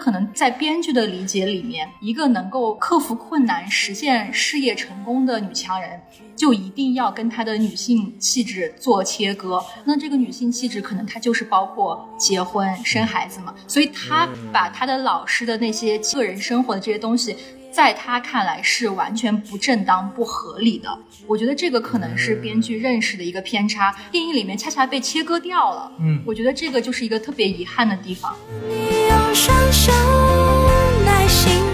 可能在编剧的理解里面，一个能够克服困难、实现事业成功的女强人，就一定要跟她的女性气质做切割。那这个女性气质，可能她就是包括结婚、生孩子嘛。所以她把她的老师的那些个人生活的这些东西。在他看来是完全不正当、不合理的。我觉得这个可能是编剧认识的一个偏差，电影里面恰恰被切割掉了。嗯，我觉得这个就是一个特别遗憾的地方。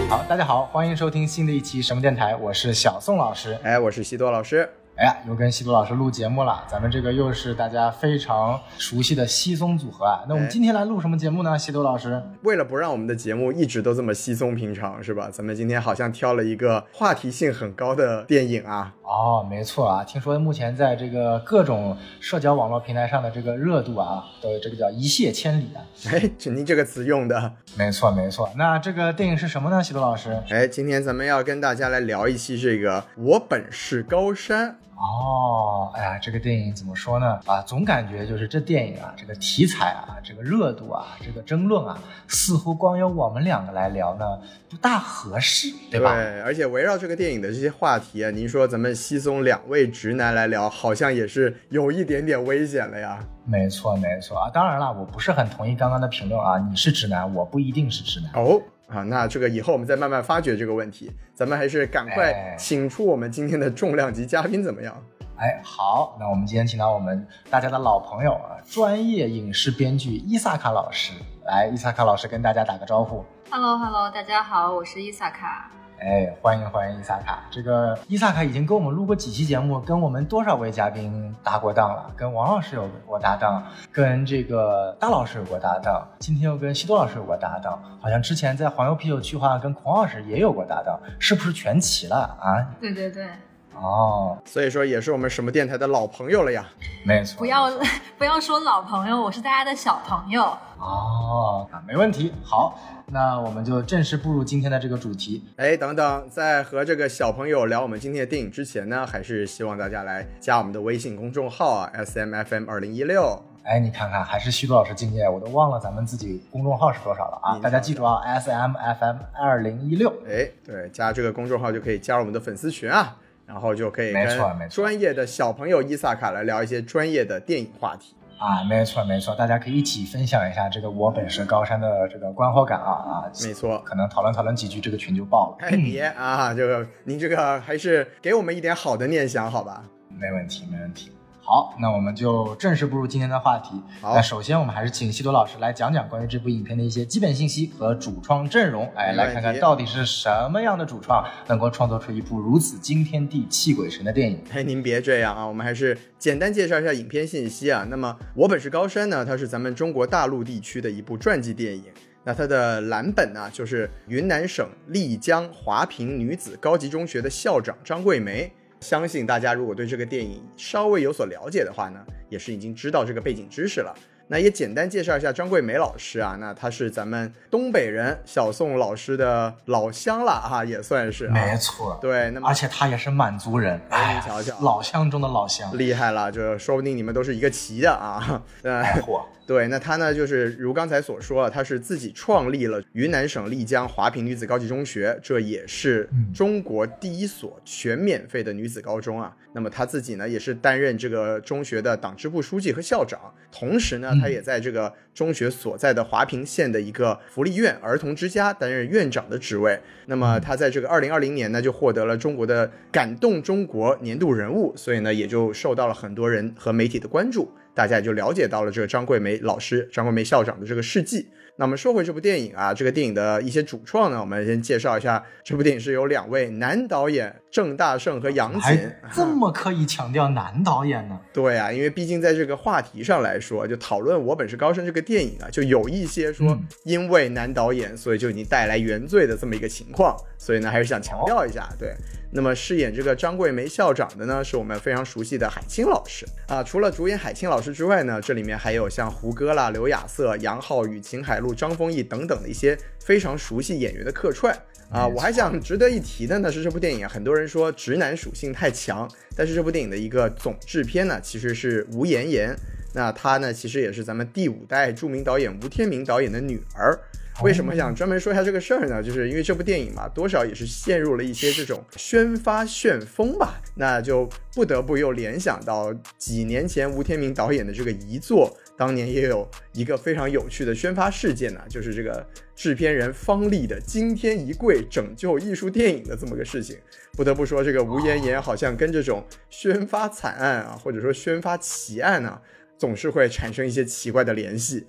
好，大家好，欢迎收听新的一期什么电台，我是小宋老师，哎，我是西多老师。哎呀，又跟西多老师录节目了，咱们这个又是大家非常熟悉的稀松组合啊。那我们今天来录什么节目呢？西多老师，为了不让我们的节目一直都这么稀松平常，是吧？咱们今天好像挑了一个话题性很高的电影啊。哦，没错啊，听说目前在这个各种社交网络平台上的这个热度啊，都这个叫一泻千里啊。哎，您这个词用的没错没错。那这个电影是什么呢？喜多老师？哎，今天咱们要跟大家来聊一期这个《我本是高山》。哦，哎呀，这个电影怎么说呢？啊，总感觉就是这电影啊，这个题材啊，这个热度啊，这个争论啊，似乎光由我们两个来聊呢，不大合适，对吧？对，而且围绕这个电影的这些话题啊，您说咱们稀松两位直男来聊，好像也是有一点点危险了呀。没错，没错啊。当然了，我不是很同意刚刚的评论啊。你是直男，我不一定是直男哦。啊，那这个以后我们再慢慢发掘这个问题。咱们还是赶快请出我们今天的重量级嘉宾，怎么样？哎，好，那我们今天请到我们大家的老朋友啊，专业影视编剧伊萨卡老师。来，伊萨卡老师跟大家打个招呼。Hello，Hello，大家好，我是伊萨卡。哎，欢迎欢迎伊萨卡！这个伊萨卡已经跟我们录过几期节目，跟我们多少位嘉宾搭过档了？跟王老师有过搭档，跟这个大老师有过搭档，今天又跟西多老师有过搭档，好像之前在黄油啤酒区话跟孔老师也有过搭档，是不是全齐了啊？对对对。哦，所以说也是我们什么电台的老朋友了呀？没错。不要 不要说老朋友，我是大家的小朋友。哦，那没问题。好，那我们就正式步入今天的这个主题。哎，等等，在和这个小朋友聊我们今天的电影之前呢，还是希望大家来加我们的微信公众号啊，S M F M 二零一六。哎，你看看，还是徐度老师敬业，我都忘了咱们自己公众号是多少了啊！大家记住啊，S M F M 二零一六。哎，对，加这个公众号就可以加入我们的粉丝群啊。然后就可以跟专业的小朋友伊萨卡来聊一些专业的电影话题啊，没错没错，大家可以一起分享一下这个我本是高山的这个观后感啊啊，没错，可能讨论讨论几句，这个群就爆了。哎别啊，这个您这个还是给我们一点好的念想好吧？没问题没问题。好，那我们就正式步入今天的话题。好，那首先我们还是请西多老师来讲讲关于这部影片的一些基本信息和主创阵容。哎，来看看到底是什么样的主创能够创作出一部如此惊天地泣鬼神的电影？哎，您别这样啊，我们还是简单介绍一下影片信息啊。那么，我本是高山呢，它是咱们中国大陆地区的一部传记电影。那它的蓝本呢，就是云南省丽江华坪女子高级中学的校长张桂梅。相信大家如果对这个电影稍微有所了解的话呢，也是已经知道这个背景知识了。那也简单介绍一下张桂梅老师啊，那她是咱们东北人小宋老师的老乡了哈，也算是。没错。对，那么而且她也是满族人，哎，你瞧瞧，老乡中的老乡，厉害了，就说不定你们都是一个旗的啊。哎嚯！对，那她呢，就是如刚才所说，他是自己创立了云南省丽江华坪女子高级中学，这也是中国第一所全免费的女子高中啊。那么她自己呢，也是担任这个中学的党支部书记和校长，同时呢，她也在这个中学所在的华坪县的一个福利院儿童之家担任院长的职位。那么她在这个二零二零年呢，就获得了中国的感动中国年度人物，所以呢，也就受到了很多人和媒体的关注。大家也就了解到了这个张桂梅老师、张桂梅校长的这个事迹。那么说回这部电影啊，这个电影的一些主创呢，我们先介绍一下。这部电影是由两位男导演郑大圣和杨戬，这么刻意强调男导演呢？对啊，因为毕竟在这个话题上来说，就讨论《我本是高深》这个电影啊，就有一些说因为男导演，所以就已经带来原罪的这么一个情况。所以呢，还是想强调一下。对，那么饰演这个张桂梅校长的呢，是我们非常熟悉的海清老师啊。除了主演海清老师之外呢，这里面还有像胡歌啦、刘亚瑟、杨浩宇、秦海璐。张丰毅等等的一些非常熟悉演员的客串。啊，我还想值得一提的呢是这部电影啊，很多人说直男属性太强，但是这部电影的一个总制片呢其实是吴妍妍，那她呢其实也是咱们第五代著名导演吴天明导演的女儿。为什么想专门说？一下这个事儿呢？就是因为这部电影嘛，多少也是陷入了一些这种宣发旋风吧，那就不得不又联想到几年前吴天明导演的这个遗作。当年也有一个非常有趣的宣发事件呢，就是这个制片人方力的惊天一跪拯救艺术电影的这么个事情。不得不说，这个吴妍妍好像跟这种宣发惨案啊，或者说宣发奇案啊，总是会产生一些奇怪的联系。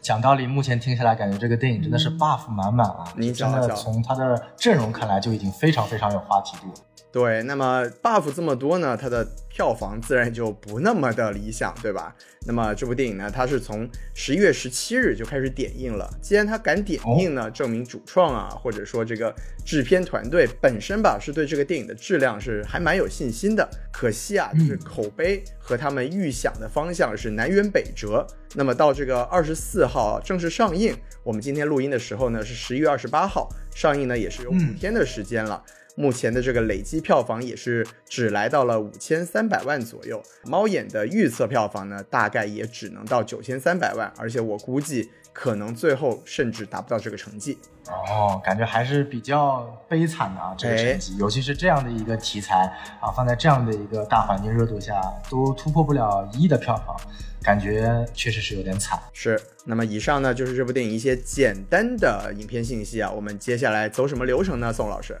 讲道理，目前听下来，感觉这个电影真的是 buff 满满啊！你真的从它的阵容看来，就已经非常非常有话题度。对，那么 buff 这么多呢，它的票房自然就不那么的理想，对吧？那么这部电影呢，它是从十一月十七日就开始点映了。既然它敢点映呢，证明主创啊，或者说这个制片团队本身吧，是对这个电影的质量是还蛮有信心的。可惜啊，就是口碑和他们预想的方向是南辕北辙。那么到这个二十四号正式上映，我们今天录音的时候呢，是十一月二十八号上映呢，也是有五天的时间了。目前的这个累计票房也是只来到了五千三百万左右，猫眼的预测票房呢，大概也只能到九千三百万，而且我估计可能最后甚至达不到这个成绩。哦，感觉还是比较悲惨的啊，这个成绩，尤其是这样的一个题材啊，放在这样的一个大环境热度下，都突破不了一亿的票房，感觉确实是有点惨。是，那么以上呢就是这部电影一些简单的影片信息啊，我们接下来走什么流程呢？宋老师。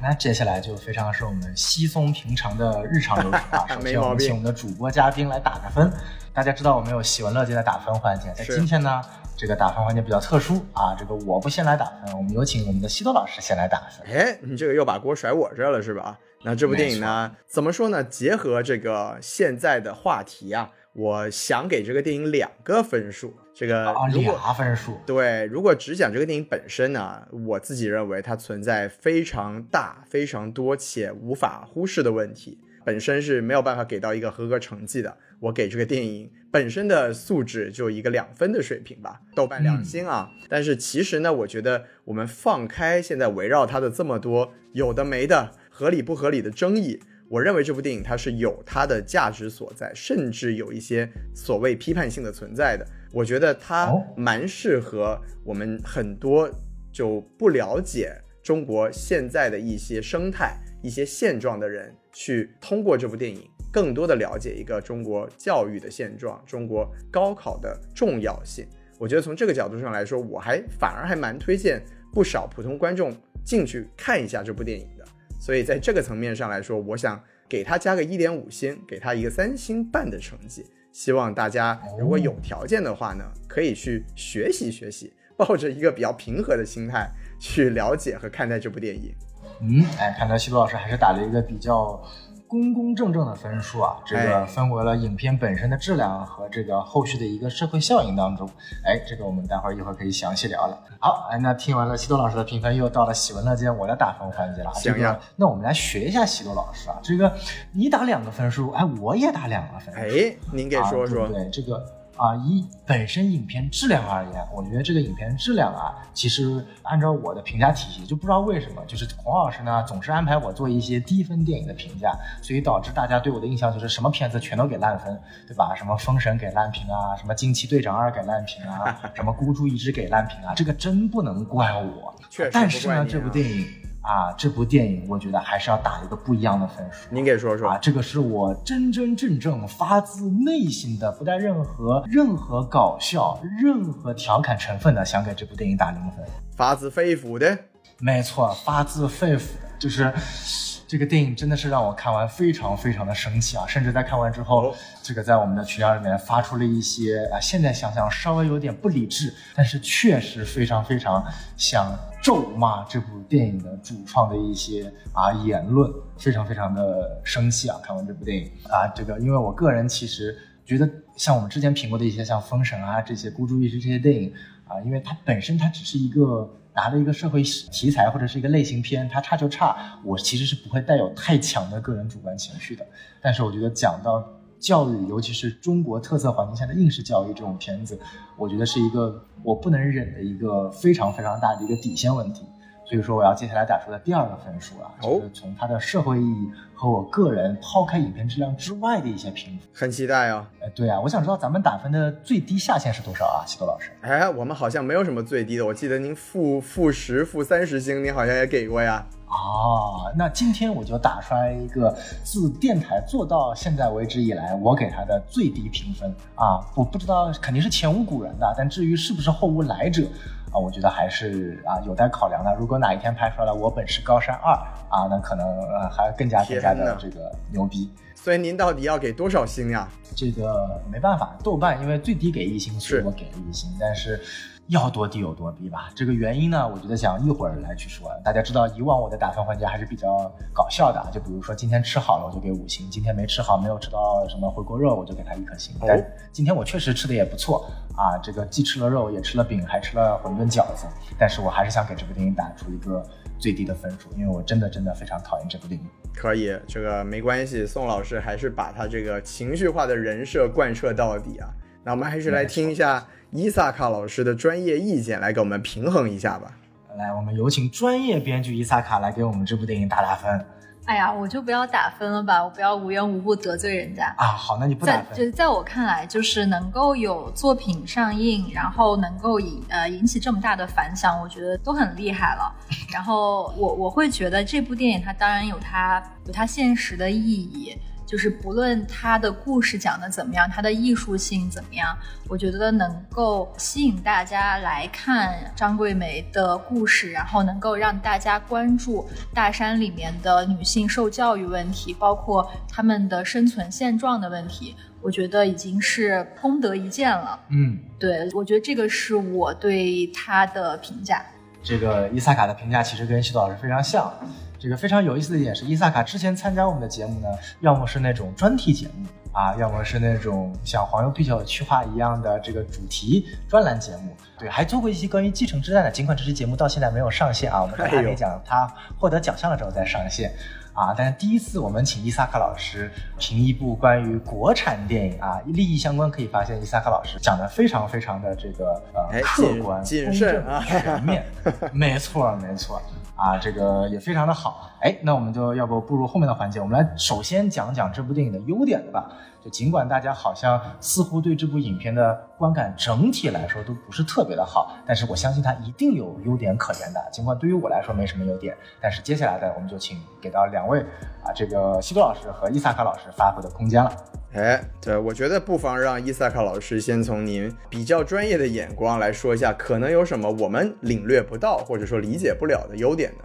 那接下来就非常是我们稀松平常的日常流程啊。首先，我们请我们的主播嘉宾来打个分。大家知道我们有喜闻乐见的打分环节，在今天呢，这个打分环节比较特殊啊。这个我不先来打分，我们有请我们的西多老师先来打分。哎，你这个又把锅甩我这了是吧？那这部电影呢，怎么说呢？结合这个现在的话题啊。我想给这个电影两个分数，这个俩分数。对，如果只讲这个电影本身呢，我自己认为它存在非常大、非常多且无法忽视的问题，本身是没有办法给到一个合格成绩的。我给这个电影本身的素质就一个两分的水平吧，豆瓣两星啊。但是其实呢，我觉得我们放开现在围绕它的这么多有的没的、合理不合理的争议。我认为这部电影它是有它的价值所在，甚至有一些所谓批判性的存在的。我觉得它蛮适合我们很多就不了解中国现在的一些生态、一些现状的人，去通过这部电影更多的了解一个中国教育的现状、中国高考的重要性。我觉得从这个角度上来说，我还反而还蛮推荐不少普通观众进去看一下这部电影。所以在这个层面上来说，我想给他加个一点五星，给他一个三星半的成绩。希望大家如果有条件的话呢，可以去学习学习，抱着一个比较平和的心态去了解和看待这部电影。嗯，哎，看来西多老师还是打了一个比较。公公正正的分数啊，这个分为了影片本身的质量和这个后续的一个社会效应当中。哎，这个我们待会儿一会儿可以详细聊聊。好，哎，那听完了西多老师的评分，又到了喜闻乐见我的打分环节了。行呀，那我们来学一下西多老师啊，这个你打两个分数，哎，我也打两个分。哎，您给说说。对这个。啊，以本身影片质量而言，我觉得这个影片质量啊，其实按照我的评价体系，就不知道为什么，就是孔老师呢总是安排我做一些低分电影的评价，所以导致大家对我的印象就是什么片子全都给烂分，对吧？什么封神给烂评啊，什么惊奇队长二给烂评啊，什么孤注一掷给烂评啊，这个真不能怪我。确实，但是呢，这部电影。啊，这部电影我觉得还是要打一个不一样的分数。您给说说啊，这个是我真真正正发自内心的，不带任何任何搞笑、任何调侃成分的，想给这部电影打零分。发自肺腑的，没错，发自肺腑的，就是。这个电影真的是让我看完非常非常的生气啊！甚至在看完之后，这个在我们的群聊里面发出了一些啊，现在想想稍微有点不理智，但是确实非常非常想咒骂这部电影的主创的一些啊言论，非常非常的生气啊！看完这部电影啊，这个因为我个人其实觉得，像我们之前评过的一些像《封神》啊这些孤注一掷这些电影啊，因为它本身它只是一个。拿了一个社会题材或者是一个类型片，它差就差，我其实是不会带有太强的个人主观情绪的。但是我觉得讲到教育，尤其是中国特色环境下的应试教育这种片子，我觉得是一个我不能忍的一个非常非常大的一个底线问题。所以说我要接下来打出的第二个分数啊，就是从它的社会意义和我个人抛开影片质量之外的一些评分。很期待啊！哎，对啊，我想知道咱们打分的最低下限是多少啊，西多老师？哎，我们好像没有什么最低的，我记得您负负十、负三十星，您好像也给过呀。啊，那今天我就打出来一个自电台做到现在为止以来，我给它的最低评分啊！我不知道肯定是前无古人的，但至于是不是后无来者啊，我觉得还是啊有待考量的。如果哪一天拍出来了《我本是高山二》啊，那可能呃还更加更加的这个牛逼。所以您到底要给多少星呀？这个没办法，豆瓣因为最低给一星，所以我给了一星，但是。要多低有多低吧，这个原因呢，我觉得想一会儿来去说。大家知道以往我的打分环节还是比较搞笑的，就比如说今天吃好了我就给五星，今天没吃好没有吃到什么回锅肉我就给他一颗星。但今天我确实吃的也不错啊，这个既吃了肉也吃了饼还吃了馄饨饺子，但是我还是想给这部电影打出一个最低的分数，因为我真的真的非常讨厌这部电影。可以，这个没关系，宋老师还是把他这个情绪化的人设贯彻到底啊。那我们还是来听一下。伊萨卡老师的专业意见来给我们平衡一下吧。来，我们有请专业编剧伊萨卡来给我们这部电影打打分。哎呀，我就不要打分了吧，我不要无缘无故得罪人家啊。好，那你不打分。就是在我看来，就是能够有作品上映，然后能够引呃引起这么大的反响，我觉得都很厉害了。然后我我会觉得这部电影它当然有它有它现实的意义。就是不论他的故事讲的怎么样，他的艺术性怎么样，我觉得能够吸引大家来看张桂梅的故事，然后能够让大家关注大山里面的女性受教育问题，包括她们的生存现状的问题，我觉得已经是功德一件了。嗯，对，我觉得这个是我对他的评价。这个伊萨卡的评价其实跟西多老师非常像。这个非常有意思的一点是，伊萨卡之前参加我们的节目呢，要么是那种专题节目啊，要么是那种像黄油啤酒趣话一样的这个主题专栏节目。对，还做过一些关于继承之战的，尽管这期节目到现在没有上线啊，我们还没讲他获得奖项了之后再上线啊。但是第一次我们请伊萨卡老师评一部关于国产电影啊，利益相关，可以发现伊萨卡老师讲的非常非常的这个呃客观、谨慎、全面。没错，没错。啊，这个也非常的好，哎，那我们就要不步入后面的环节，我们来首先讲讲这部电影的优点吧。尽管大家好像似乎对这部影片的观感整体来说都不是特别的好，但是我相信它一定有优点可言的。尽管对于我来说没什么优点，但是接下来的我们就请给到两位啊，这个西多老师和伊萨卡老师发挥的空间了。哎，对，我觉得不妨让伊萨卡老师先从您比较专业的眼光来说一下，可能有什么我们领略不到或者说理解不了的优点呢？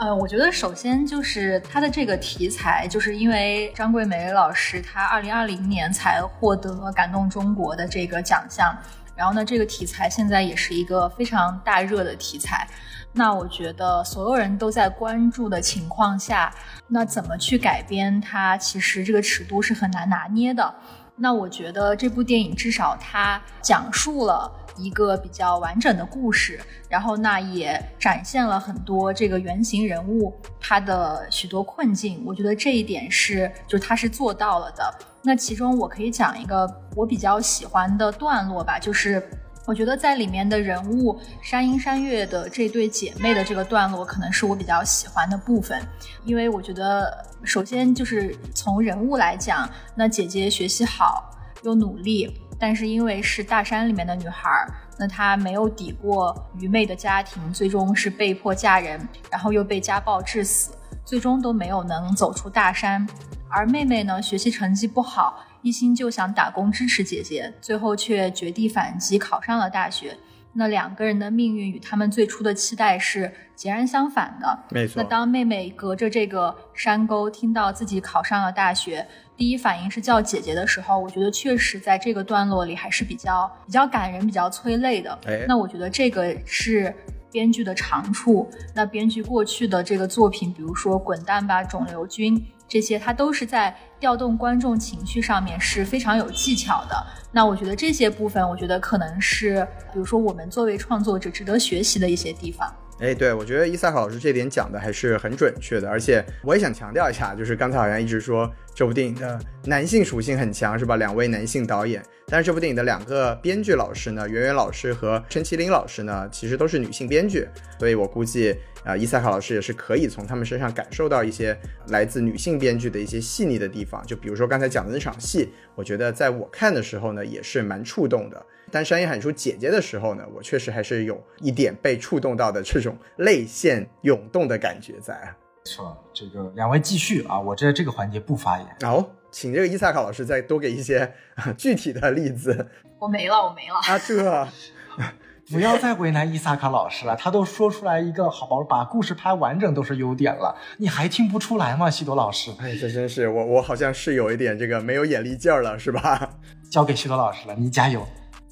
呃，我觉得首先就是它的这个题材，就是因为张桂梅老师她二零二零年才获得感动中国的这个奖项，然后呢，这个题材现在也是一个非常大热的题材。那我觉得所有人都在关注的情况下，那怎么去改编它，其实这个尺度是很难拿捏的。那我觉得这部电影至少它讲述了。一个比较完整的故事，然后那也展现了很多这个原型人物他的许多困境，我觉得这一点是就是他是做到了的。那其中我可以讲一个我比较喜欢的段落吧，就是我觉得在里面的人物山鹰山月的这对姐妹的这个段落，可能是我比较喜欢的部分，因为我觉得首先就是从人物来讲，那姐姐学习好又努力。但是因为是大山里面的女孩，那她没有抵过愚昧的家庭，最终是被迫嫁人，然后又被家暴致死，最终都没有能走出大山。而妹妹呢，学习成绩不好，一心就想打工支持姐姐，最后却绝地反击，考上了大学。那两个人的命运与他们最初的期待是截然相反的。没错。那当妹妹隔着这个山沟听到自己考上了大学。第一反应是叫姐姐的时候，我觉得确实在这个段落里还是比较比较感人、比较催泪的。哎，那我觉得这个是编剧的长处。那编剧过去的这个作品，比如说《滚蛋吧，肿瘤君》这些，它都是在调动观众情绪上面是非常有技巧的。那我觉得这些部分，我觉得可能是，比如说我们作为创作者值得学习的一些地方。哎，对，我觉得伊萨卡老师这点讲的还是很准确的，而且我也想强调一下，就是刚才好像一直说这部电影的男性属性很强，是吧？两位男性导演，但是这部电影的两个编剧老师呢，袁袁老师和陈麒麟老师呢，其实都是女性编剧，所以我估计啊，伊萨卡老师也是可以从他们身上感受到一些来自女性编剧的一些细腻的地方。就比如说刚才讲的那场戏，我觉得在我看的时候呢，也是蛮触动的。当山野喊出姐姐的时候呢，我确实还是有一点被触动到的这种泪腺涌动的感觉在。没错，这个两位继续啊，我在这个环节不发言。好，请这个伊萨卡老师再多给一些 具体的例子。我没了，我没了啊！这。不要再为难伊萨卡老师了，他都说出来一个好把故事拍完整都是优点了，你还听不出来吗？西多老师，哎，这真是我我好像是有一点这个没有眼力劲儿了，是吧？交给西多老师了，你加油。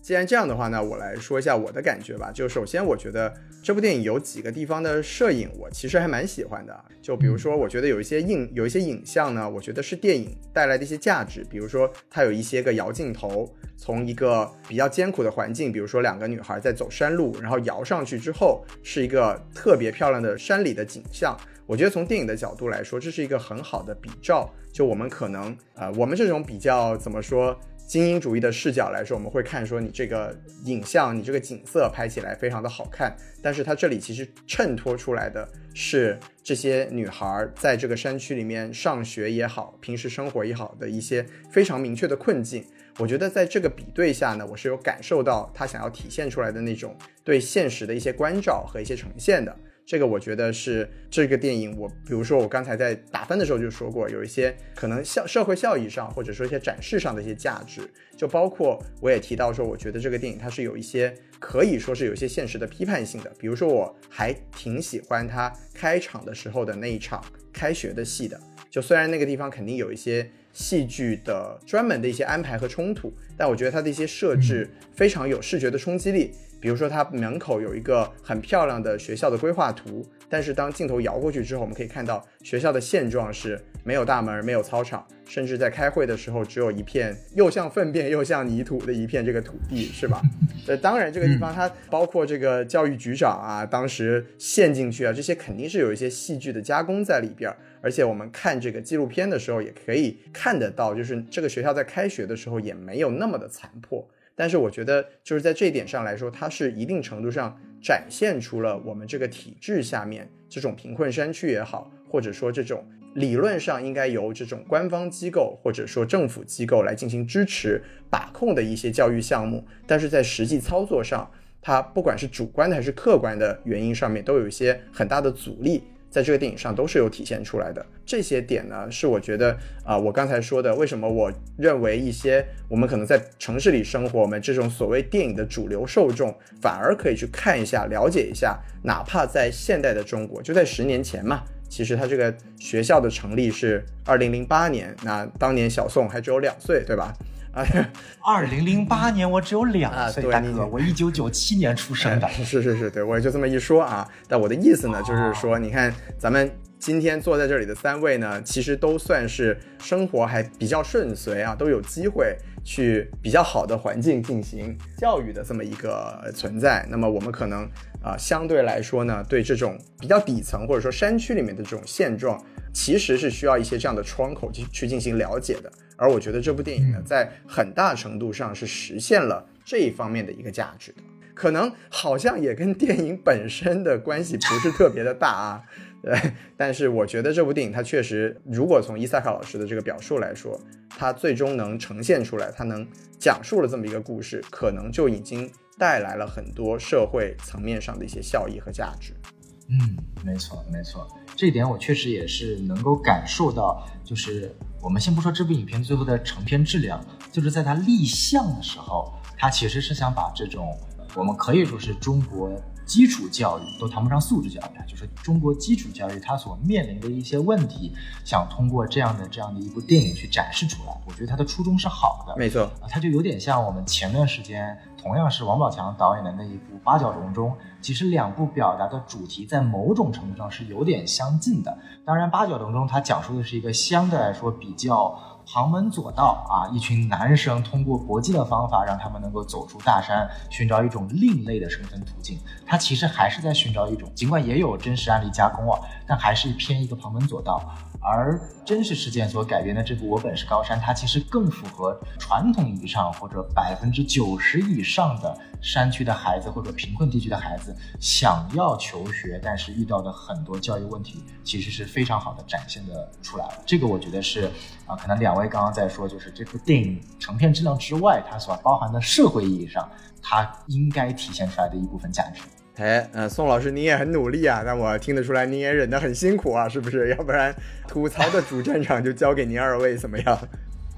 既然这样的话呢，我来说一下我的感觉吧。就首先，我觉得这部电影有几个地方的摄影，我其实还蛮喜欢的。就比如说，我觉得有一些影有一些影像呢，我觉得是电影带来的一些价值。比如说，它有一些个摇镜头，从一个比较艰苦的环境，比如说两个女孩在走山路，然后摇上去之后，是一个特别漂亮的山里的景象。我觉得从电影的角度来说，这是一个很好的比照。就我们可能呃，我们这种比较怎么说？精英主义的视角来说，我们会看说你这个影像，你这个景色拍起来非常的好看，但是它这里其实衬托出来的是这些女孩在这个山区里面上学也好，平时生活也好的一些非常明确的困境。我觉得在这个比对下呢，我是有感受到他想要体现出来的那种对现实的一些关照和一些呈现的。这个我觉得是这个电影，我比如说我刚才在打分的时候就说过，有一些可能效社会效益上，或者说一些展示上的一些价值，就包括我也提到说，我觉得这个电影它是有一些可以说是有一些现实的批判性的，比如说我还挺喜欢它开场的时候的那一场开学的戏的，就虽然那个地方肯定有一些戏剧的专门的一些安排和冲突，但我觉得它的一些设置非常有视觉的冲击力。比如说，它门口有一个很漂亮的学校的规划图，但是当镜头摇过去之后，我们可以看到学校的现状是没有大门、没有操场，甚至在开会的时候只有一片又像粪便又像泥土的一片这个土地，是吧？呃，当然这个地方它包括这个教育局长啊，当时陷进去啊，这些肯定是有一些戏剧的加工在里边。而且我们看这个纪录片的时候，也可以看得到，就是这个学校在开学的时候也没有那么的残破。但是我觉得，就是在这一点上来说，它是一定程度上展现出了我们这个体制下面这种贫困山区也好，或者说这种理论上应该由这种官方机构或者说政府机构来进行支持把控的一些教育项目，但是在实际操作上，它不管是主观的还是客观的原因上面，都有一些很大的阻力。在这个电影上都是有体现出来的，这些点呢，是我觉得啊，我刚才说的，为什么我认为一些我们可能在城市里生活，我们这种所谓电影的主流受众，反而可以去看一下、了解一下，哪怕在现代的中国，就在十年前嘛，其实它这个学校的成立是二零零八年，那当年小宋还只有两岁，对吧？二零零八年我只有两岁，大哥，我一九九七年出生的。是是是，对我也就这么一说啊。但我的意思呢，就是说，你看咱们今天坐在这里的三位呢，其实都算是生活还比较顺遂啊，都有机会去比较好的环境进行教育的这么一个存在。那么我们可能啊，相对来说呢，对这种比较底层或者说山区里面的这种现状，其实是需要一些这样的窗口去去进行了解的。而我觉得这部电影呢，在很大程度上是实现了这一方面的一个价值的，可能好像也跟电影本身的关系不是特别的大啊，对。但是我觉得这部电影它确实，如果从伊萨卡老师的这个表述来说，它最终能呈现出来，它能讲述了这么一个故事，可能就已经带来了很多社会层面上的一些效益和价值。嗯，没错，没错，这一点我确实也是能够感受到，就是。我们先不说这部影片最后的成片质量，就是在它立项的时候，它其实是想把这种我们可以说是中国基础教育都谈不上素质教育，就是中国基础教育它所面临的一些问题，想通过这样的这样的一部电影去展示出来。我觉得它的初衷是好的，没错，它就有点像我们前段时间同样是王宝强导演的那一部《八角笼中》。其实两部表达的主题在某种程度上是有点相近的。当然，《八角笼中》它讲述的是一个相对来说比较旁门左道啊，一群男生通过搏击的方法让他们能够走出大山，寻找一种另类的生存途径。它其实还是在寻找一种，尽管也有真实案例加工啊，但还是偏一个旁门左道。而真实事件所改编的这部《我本是高山》，它其实更符合传统意义上或者百分之九十以上的山区的孩子或者贫困地区的孩子想要求学，但是遇到的很多教育问题，其实是非常好的展现的出来了。这个我觉得是啊，可能两位刚刚在说，就是这部电影成片质量之外，它所包含的社会意义上，它应该体现出来的一部分价值。哎，呃，宋老师您也很努力啊，那我听得出来您也忍得很辛苦啊，是不是？要不然吐槽的主战场就交给您二位怎么样？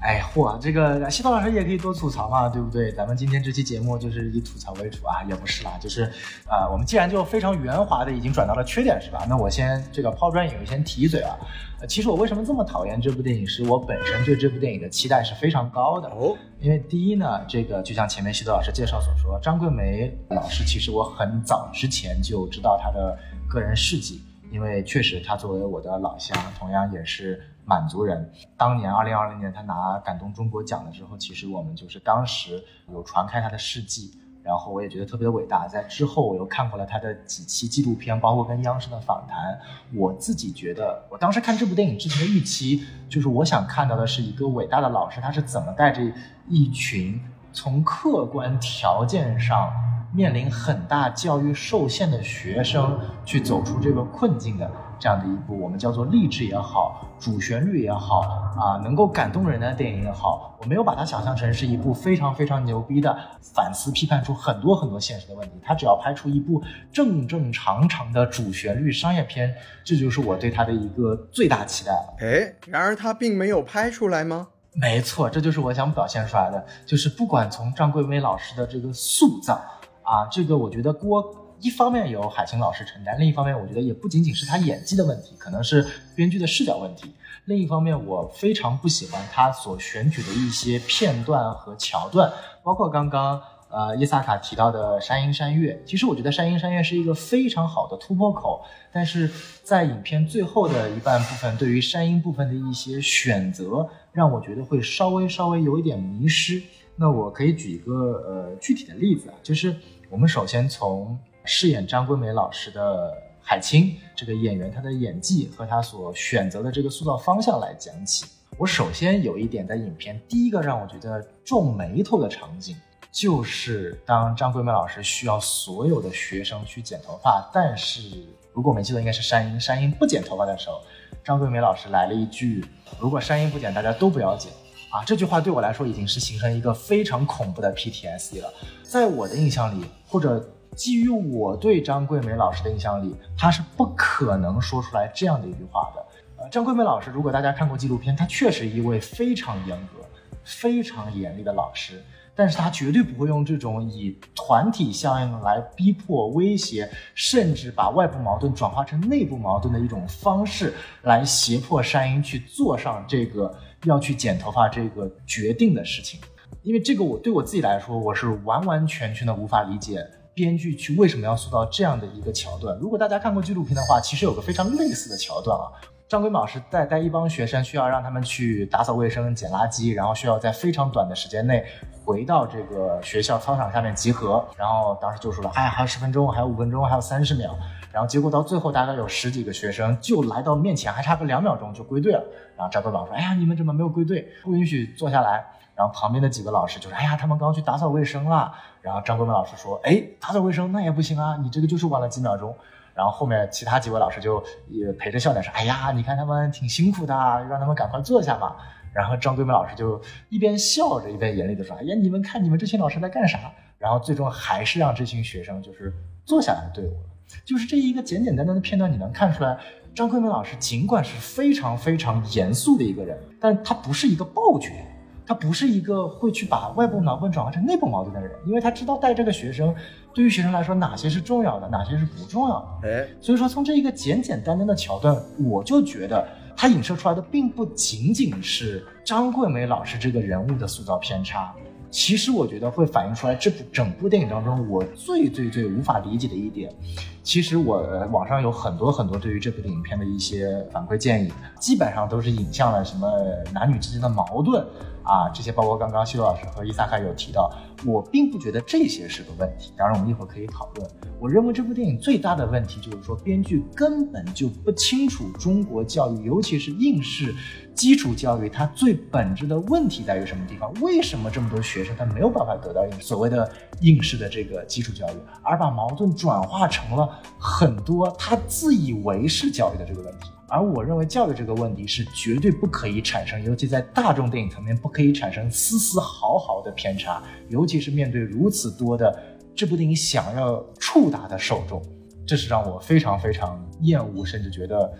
哎嚯，这个西多老师也可以多吐槽嘛，对不对？咱们今天这期节目就是以吐槽为主啊，也不是啦，就是啊，我们既然就非常圆滑的已经转到了缺点是吧？那我先这个抛砖引玉，先提一嘴啊。呃，其实我为什么这么讨厌这部电影，是我本身对这部电影的期待是非常高的哦。因为第一呢，这个就像前面西多老师介绍所说，张桂梅老师其实我很早之前就知道她的个人事迹，因为确实她作为我的老乡，同样也是。满族人当年二零二零年他拿感动中国奖的时候，其实我们就是当时有传开他的事迹，然后我也觉得特别的伟大。在之后我又看过了他的几期纪录片，包括跟央视的访谈。我自己觉得，我当时看这部电影之前的预期，就是我想看到的是一个伟大的老师，他是怎么带着一群从客观条件上。面临很大教育受限的学生去走出这个困境的这样的一部，我们叫做励志也好，主旋律也好啊，能够感动人的电影也好，我没有把它想象成是一部非常非常牛逼的反思批判出很多很多现实的问题。他只要拍出一部正正常常的主旋律商业片，这就是我对他的一个最大期待了。哎，然而他并没有拍出来吗？没错，这就是我想表现出来的，就是不管从张桂梅老师的这个塑造。啊，这个我觉得锅一方面由海清老师承担，另一方面我觉得也不仅仅是他演技的问题，可能是编剧的视角问题。另一方面，我非常不喜欢他所选取的一些片段和桥段，包括刚刚呃伊萨卡提到的山鹰山月。其实我觉得山鹰山月是一个非常好的突破口，但是在影片最后的一半部分，对于山鹰部分的一些选择，让我觉得会稍微稍微有一点迷失。那我可以举一个呃具体的例子啊，就是我们首先从饰演张桂梅老师的海清这个演员，她的演技和她所选择的这个塑造方向来讲起。我首先有一点在影片第一个让我觉得皱眉头的场景，就是当张桂梅老师需要所有的学生去剪头发，但是如果我没记错应该是山鹰，山鹰不剪头发的时候，张桂梅老师来了一句：“如果山鹰不剪，大家都不要剪。”啊，这句话对我来说已经是形成一个非常恐怖的 PTSD 了。在我的印象里，或者基于我对张桂梅老师的印象里，她是不可能说出来这样的一句话的。呃，张桂梅老师，如果大家看过纪录片，她确实一位非常严格、非常严厉的老师，但是她绝对不会用这种以团体效应来逼迫、威胁，甚至把外部矛盾转化成内部矛盾的一种方式来胁迫山鹰去做上这个。要去剪头发这个决定的事情，因为这个我对我自己来说，我是完完全全的无法理解编剧去为什么要塑造这样的一个桥段。如果大家看过纪录片的话，其实有个非常类似的桥段啊。张桂老师带带一帮学生，需要让他们去打扫卫生、捡垃圾，然后需要在非常短的时间内回到这个学校操场下面集合。然后当时就说了，哎，还有十分钟，还有五分钟，还有三十秒。然后结果到最后，大概有十几个学生就来到面前，还差个两秒钟就归队了。然后张桂老说，哎呀，你们怎么没有归队？不允许坐下来。然后旁边的几个老师就说，哎呀，他们刚去打扫卫生了。然后张桂梅老师说，哎，打扫卫生那也不行啊，你这个就是晚了几秒钟。然后后面其他几位老师就也陪着笑脸说：“哎呀，你看他们挺辛苦的，让他们赶快坐下吧。”然后张桂梅老师就一边笑着一边严厉的说：“哎呀，你们看你们这群老师在干啥？”然后最终还是让这群学生就是坐下来队伍了。就是这一个简简单单的片段，你能看出来，张桂梅老师尽管是非常非常严肃的一个人，但他不是一个暴君。他不是一个会去把外部矛盾转化成内部矛盾的人，因为他知道带这个学生，对于学生来说哪些是重要的，哪些是不重要的。哎，所以说从这一个简简单单的桥段，我就觉得他影射出来的并不仅仅是张桂梅老师这个人物的塑造偏差，其实我觉得会反映出来这部整部电影当中我最最最无法理解的一点。其实我网上有很多很多对于这部影片的一些反馈建议，基本上都是引向了什么男女之间的矛盾啊，这些包括刚刚西罗老师和伊萨卡有提到，我并不觉得这些是个问题。当然，我们一会儿可以讨论。我认为这部电影最大的问题就是说，编剧根本就不清楚中国教育，尤其是应试基础教育，它最本质的问题在于什么地方？为什么这么多学生他没有办法得到所谓的应试的这个基础教育，而把矛盾转化成了？很多他自以为是教育的这个问题，而我认为教育这个问题是绝对不可以产生，尤其在大众电影层面不可以产生丝丝毫毫的偏差，尤其是面对如此多的这部电影想要触达的受众，这是让我非常非常厌恶，甚至觉得。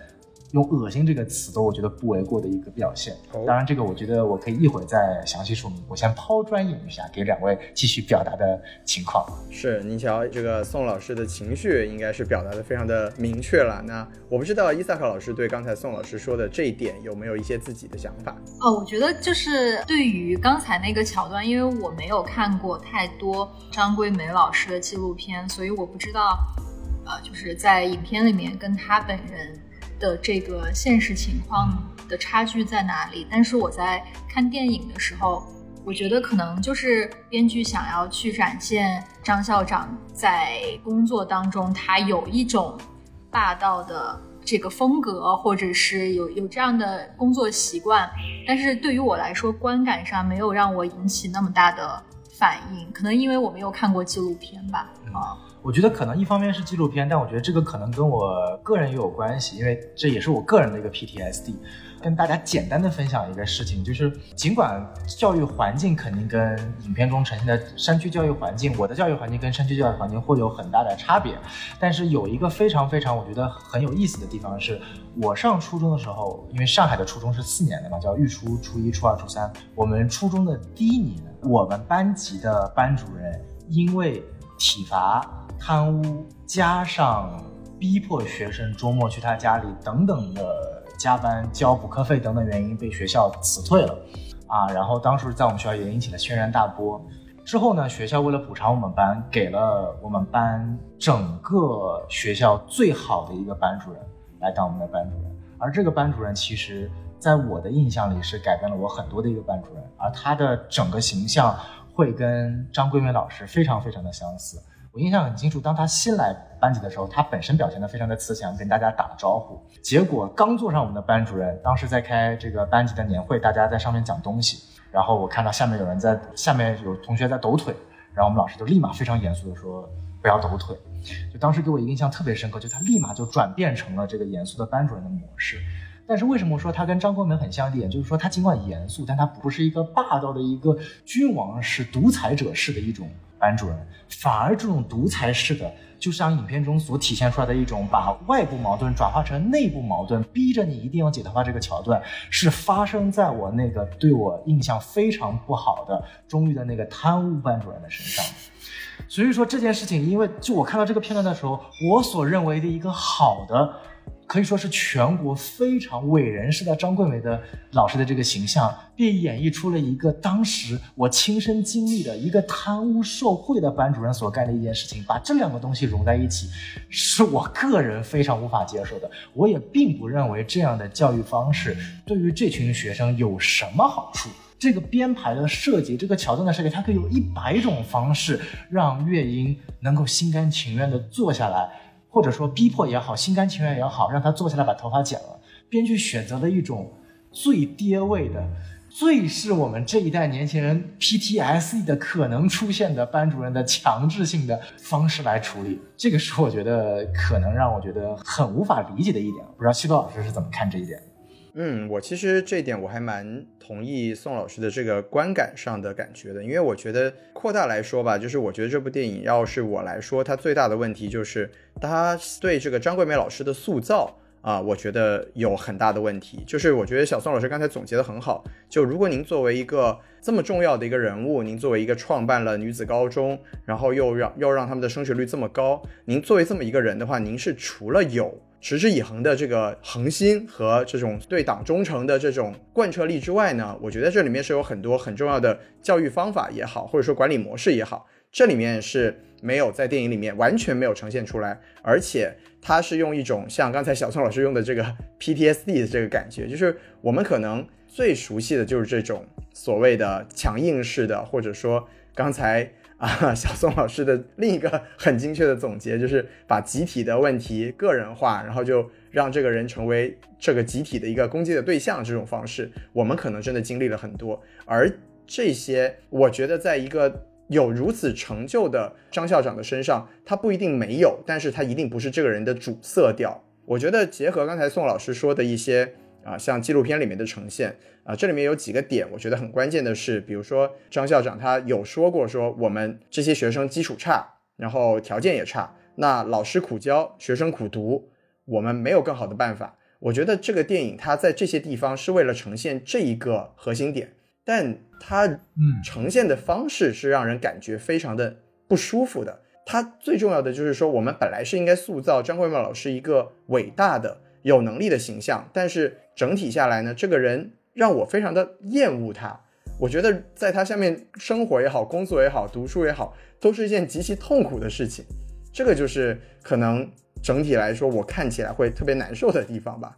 用“恶心”这个词都我觉得不为过的一个表现。当然，这个我觉得我可以一会儿再详细说明。我先抛砖引玉一下，给两位继续表达的情况。是，你瞧，这个宋老师的情绪应该是表达的非常的明确了。那我不知道伊萨克老师对刚才宋老师说的这一点有没有一些自己的想法？哦，我觉得就是对于刚才那个桥段，因为我没有看过太多张桂梅老师的纪录片，所以我不知道，呃，就是在影片里面跟他本人。的这个现实情况的差距在哪里？但是我在看电影的时候，我觉得可能就是编剧想要去展现张校长在工作当中他有一种霸道的这个风格，或者是有有这样的工作习惯。但是对于我来说，观感上没有让我引起那么大的反应，可能因为我没有看过纪录片吧。啊。我觉得可能一方面是纪录片，但我觉得这个可能跟我个人也有关系，因为这也是我个人的一个 PTSD。跟大家简单的分享一个事情，就是尽管教育环境肯定跟影片中呈现的山区教育环境，我的教育环境跟山区教育环境会有很大的差别，但是有一个非常非常我觉得很有意思的地方是，我上初中的时候，因为上海的初中是四年的嘛，叫预初、初一、初二、初三，我们初中的第一年，我们班级的班主任因为体罚。贪污加上逼迫学生周末去他家里等等的加班交补课费等等原因被学校辞退了，啊，然后当时在我们学校也引起了轩然大波。之后呢，学校为了补偿我们班，给了我们班整个学校最好的一个班主任来当我们的班主任。而这个班主任其实在我的印象里是改变了我很多的一个班主任，而他的整个形象会跟张桂梅老师非常非常的相似。我印象很清楚，当他新来班级的时候，他本身表现的非常的慈祥，跟大家打招呼。结果刚坐上我们的班主任，当时在开这个班级的年会，大家在上面讲东西，然后我看到下面有人在下面有同学在抖腿，然后我们老师就立马非常严肃的说不要抖腿。就当时给我印象特别深刻，就他立马就转变成了这个严肃的班主任的模式。但是为什么说他跟张国梅很像一点？就是说他尽管严肃，但他不是一个霸道的一个君王式、独裁者式的一种。班主任反而这种独裁式的，就像影片中所体现出来的一种把外部矛盾转化成内部矛盾，逼着你一定要解套。这个桥段是发生在我那个对我印象非常不好的中狱的那个贪污班主任的身上。所以说这件事情，因为就我看到这个片段的时候，我所认为的一个好的。可以说是全国非常伟人式的张桂梅的老师的这个形象，便演绎出了一个当时我亲身经历的一个贪污受贿的班主任所干的一件事情，把这两个东西融在一起，是我个人非常无法接受的。我也并不认为这样的教育方式对于这群学生有什么好处。这个编排的设计，这个桥段的设计，它可以有一百种方式让乐英能够心甘情愿地坐下来。或者说逼迫也好，心甘情愿也好，让他坐下来把头发剪了。编剧选择了一种最跌位的、最是我们这一代年轻人 PTSD 的可能出现的班主任的强制性的方式来处理。这个是我觉得可能让我觉得很无法理解的一点。不知道西多老师是怎么看这一点？嗯，我其实这一点我还蛮同意宋老师的这个观感上的感觉的，因为我觉得扩大来说吧，就是我觉得这部电影要是我来说，它最大的问题就是他对这个张桂梅老师的塑造啊，我觉得有很大的问题。就是我觉得小宋老师刚才总结的很好，就如果您作为一个这么重要的一个人物，您作为一个创办了女子高中，然后又让又让他们的升学率这么高，您作为这么一个人的话，您是除了有。持之以恒的这个恒心和这种对党忠诚的这种贯彻力之外呢，我觉得这里面是有很多很重要的教育方法也好，或者说管理模式也好，这里面是没有在电影里面完全没有呈现出来，而且它是用一种像刚才小宋老师用的这个 PTSD 的这个感觉，就是我们可能最熟悉的就是这种所谓的强硬式的，或者说刚才。啊，小宋老师的另一个很精确的总结就是把集体的问题个人化，然后就让这个人成为这个集体的一个攻击的对象。这种方式，我们可能真的经历了很多。而这些，我觉得在一个有如此成就的张校长的身上，他不一定没有，但是他一定不是这个人的主色调。我觉得结合刚才宋老师说的一些啊，像纪录片里面的呈现。啊，这里面有几个点，我觉得很关键的是，比如说张校长他有说过，说我们这些学生基础差，然后条件也差，那老师苦教，学生苦读，我们没有更好的办法。我觉得这个电影它在这些地方是为了呈现这一个核心点，但它嗯呈现的方式是让人感觉非常的不舒服的。它最重要的就是说，我们本来是应该塑造张桂梅老师一个伟大的、有能力的形象，但是整体下来呢，这个人。让我非常的厌恶他，我觉得在他下面生活也好，工作也好，读书也好，都是一件极其痛苦的事情。这个就是可能整体来说我看起来会特别难受的地方吧。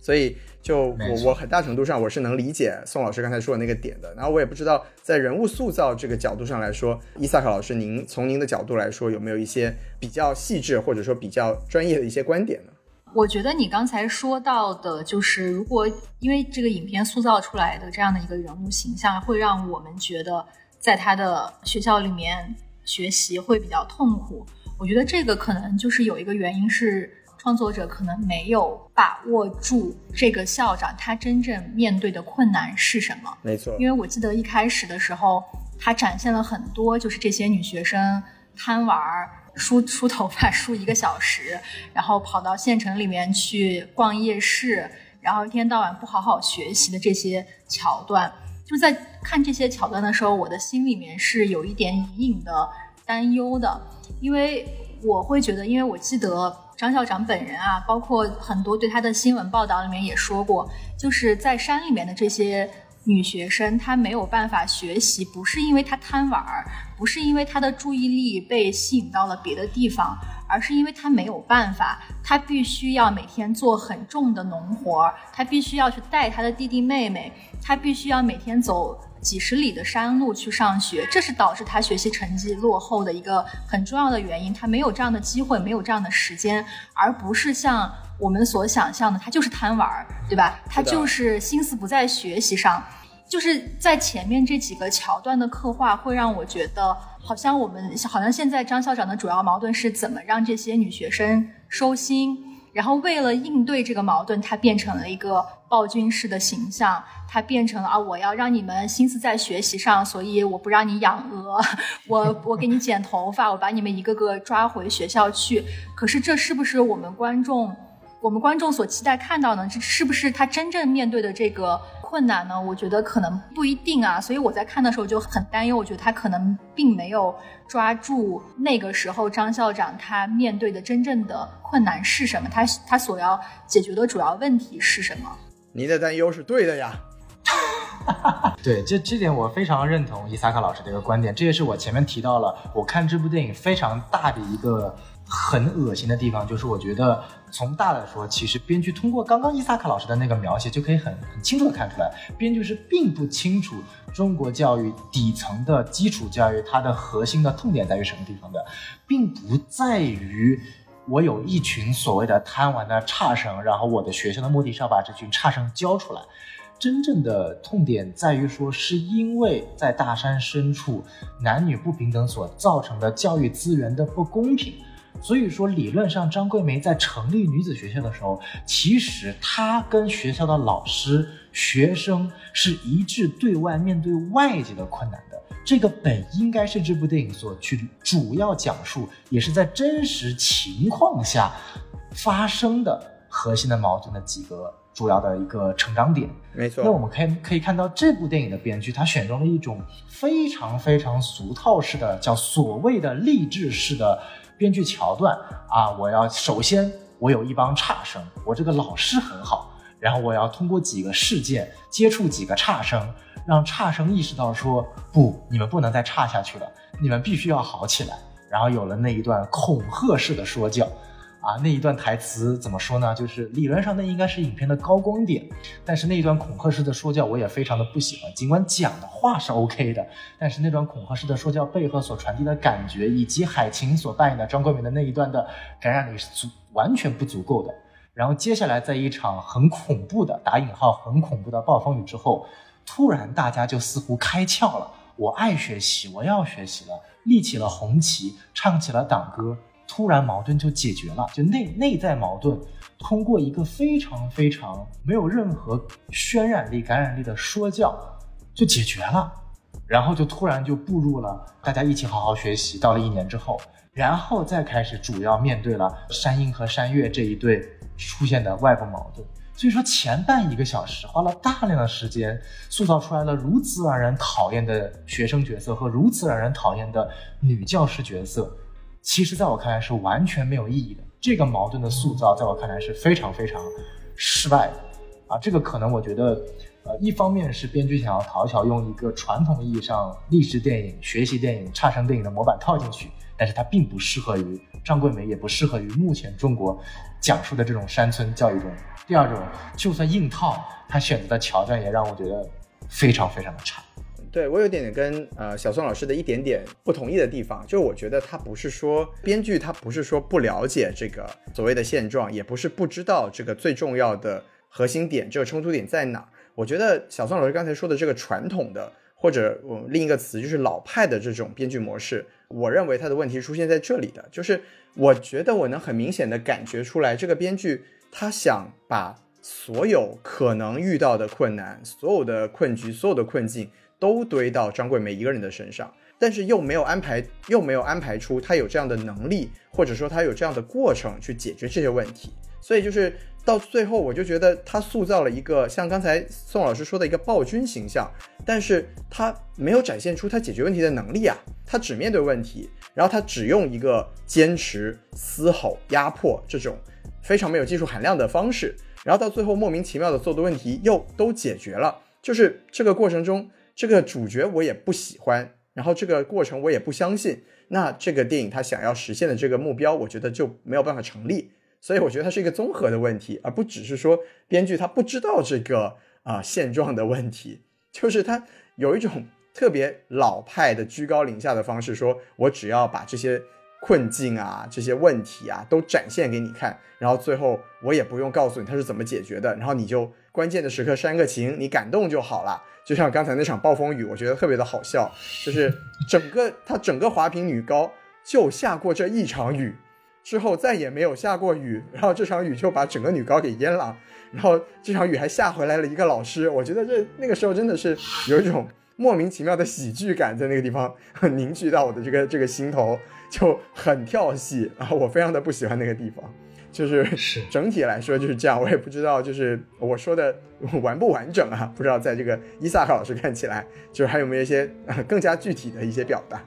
所以就我我很大程度上我是能理解宋老师刚才说的那个点的。然后我也不知道在人物塑造这个角度上来说，伊萨克老师您从您的角度来说有没有一些比较细致或者说比较专业的一些观点呢？我觉得你刚才说到的，就是如果因为这个影片塑造出来的这样的一个人物形象，会让我们觉得在他的学校里面学习会比较痛苦。我觉得这个可能就是有一个原因是创作者可能没有把握住这个校长他真正面对的困难是什么。没错，因为我记得一开始的时候，他展现了很多就是这些女学生贪玩儿。梳梳头发梳一个小时，然后跑到县城里面去逛夜市，然后一天到晚不好好学习的这些桥段，就在看这些桥段的时候，我的心里面是有一点隐隐的担忧的，因为我会觉得，因为我记得张校长本人啊，包括很多对他的新闻报道里面也说过，就是在山里面的这些。女学生她没有办法学习，不是因为她贪玩儿，不是因为她的注意力被吸引到了别的地方，而是因为她没有办法，她必须要每天做很重的农活，她必须要去带她的弟弟妹妹，她必须要每天走几十里的山路去上学，这是导致她学习成绩落后的一个很重要的原因。她没有这样的机会，没有这样的时间，而不是像我们所想象的，他就是贪玩儿，对吧？他就是心思不在学习上。就是在前面这几个桥段的刻画，会让我觉得好像我们好像现在张校长的主要矛盾是怎么让这些女学生收心，然后为了应对这个矛盾，他变成了一个暴君式的形象，他变成了啊，我要让你们心思在学习上，所以我不让你养鹅，我 我给你剪头发，我把你们一个个抓回学校去。可是这是不是我们观众，我们观众所期待看到呢？这是不是他真正面对的这个？困难呢？我觉得可能不一定啊，所以我在看的时候就很担忧。我觉得他可能并没有抓住那个时候张校长他面对的真正的困难是什么，他他所要解决的主要问题是什么？您的担忧是对的呀。对，这这点我非常认同伊萨克老师的一个观点，这也是我前面提到了，我看这部电影非常大的一个。很恶心的地方就是，我觉得从大来说，其实编剧通过刚刚伊萨克老师的那个描写，就可以很很清楚的看出来，编剧是并不清楚中国教育底层的基础教育它的核心的痛点在于什么地方的，并不在于我有一群所谓的贪玩的差生，然后我的学校的目的是要把这群差生教出来，真正的痛点在于说，是因为在大山深处男女不平等所造成的教育资源的不公平。所以说，理论上张桂梅在成立女子学校的时候，其实她跟学校的老师、学生是一致对外面对外界的困难的。这个本应该是这部电影所去主要讲述，也是在真实情况下发生的核心的矛盾的几个主要的一个成长点。没错。那我们可以可以看到，这部电影的编剧他选中了一种非常非常俗套式的，叫所谓的励志式的。编剧桥段啊，我要首先我有一帮差生，我这个老师很好，然后我要通过几个事件接触几个差生，让差生意识到说不，你们不能再差下去了，你们必须要好起来。然后有了那一段恐吓式的说教。啊，那一段台词怎么说呢？就是理论上那应该是影片的高光点，但是那一段恐吓式的说教我也非常的不喜欢。尽管讲的话是 OK 的，但是那段恐吓式的说教背后所传递的感觉，以及海清所扮演的张桂梅的那一段的感染力是足完全不足够的。然后接下来在一场很恐怖的打引号很恐怖的暴风雨之后，突然大家就似乎开窍了，我爱学习，我要学习了，立起了红旗，唱起了党歌。突然矛盾就解决了，就内内在矛盾，通过一个非常非常没有任何渲染力、感染力的说教就解决了，然后就突然就步入了大家一起好好学习。到了一年之后，然后再开始主要面对了山鹰和山月这一对出现的外部矛盾。所以说前半一个小时花了大量的时间塑造出来了如此让人讨厌的学生角色和如此让人讨厌的女教师角色。其实，在我看来是完全没有意义的。这个矛盾的塑造，在我看来是非常非常失败的啊！这个可能我觉得，呃，一方面是编剧想要讨巧，用一个传统意义上励志电影、学习电影、差生电影的模板套进去，但是它并不适合于张桂梅，也不适合于目前中国讲述的这种山村教育中。第二种，就算硬套，他选择的桥段也让我觉得非常非常的差。对我有点点跟呃小宋老师的一点点不同意的地方，就是我觉得他不是说编剧他不是说不了解这个所谓的现状，也不是不知道这个最重要的核心点，这个冲突点在哪儿。我觉得小宋老师刚才说的这个传统的，或者我另一个词就是老派的这种编剧模式，我认为他的问题出现在这里的，就是我觉得我能很明显的感觉出来，这个编剧他想把所有可能遇到的困难、所有的困局、所有的困境。都堆到张桂梅一个人的身上，但是又没有安排，又没有安排出她有这样的能力，或者说她有这样的过程去解决这些问题。所以就是到最后，我就觉得她塑造了一个像刚才宋老师说的一个暴君形象，但是她没有展现出她解决问题的能力啊，她只面对问题，然后她只用一个坚持、嘶吼、压迫这种非常没有技术含量的方式，然后到最后莫名其妙的所有的问题又都解决了，就是这个过程中。这个主角我也不喜欢，然后这个过程我也不相信，那这个电影它想要实现的这个目标，我觉得就没有办法成立。所以我觉得它是一个综合的问题，而不只是说编剧他不知道这个啊现状的问题，就是他有一种特别老派的居高临下的方式，说我只要把这些困境啊、这些问题啊都展现给你看，然后最后我也不用告诉你他是怎么解决的，然后你就关键的时刻煽个情，你感动就好了。就像刚才那场暴风雨，我觉得特别的好笑，就是整个它整个华坪女高就下过这一场雨，之后再也没有下过雨，然后这场雨就把整个女高给淹了，然后这场雨还下回来了一个老师，我觉得这那个时候真的是有一种莫名其妙的喜剧感在那个地方 凝聚到我的这个这个心头，就很跳戏然后我非常的不喜欢那个地方。就是 是整体来说就是这样，我也不知道就是我说的完不完整啊？不知道在这个伊萨卡老师看起来，就是还有没有一些更加具体的一些表达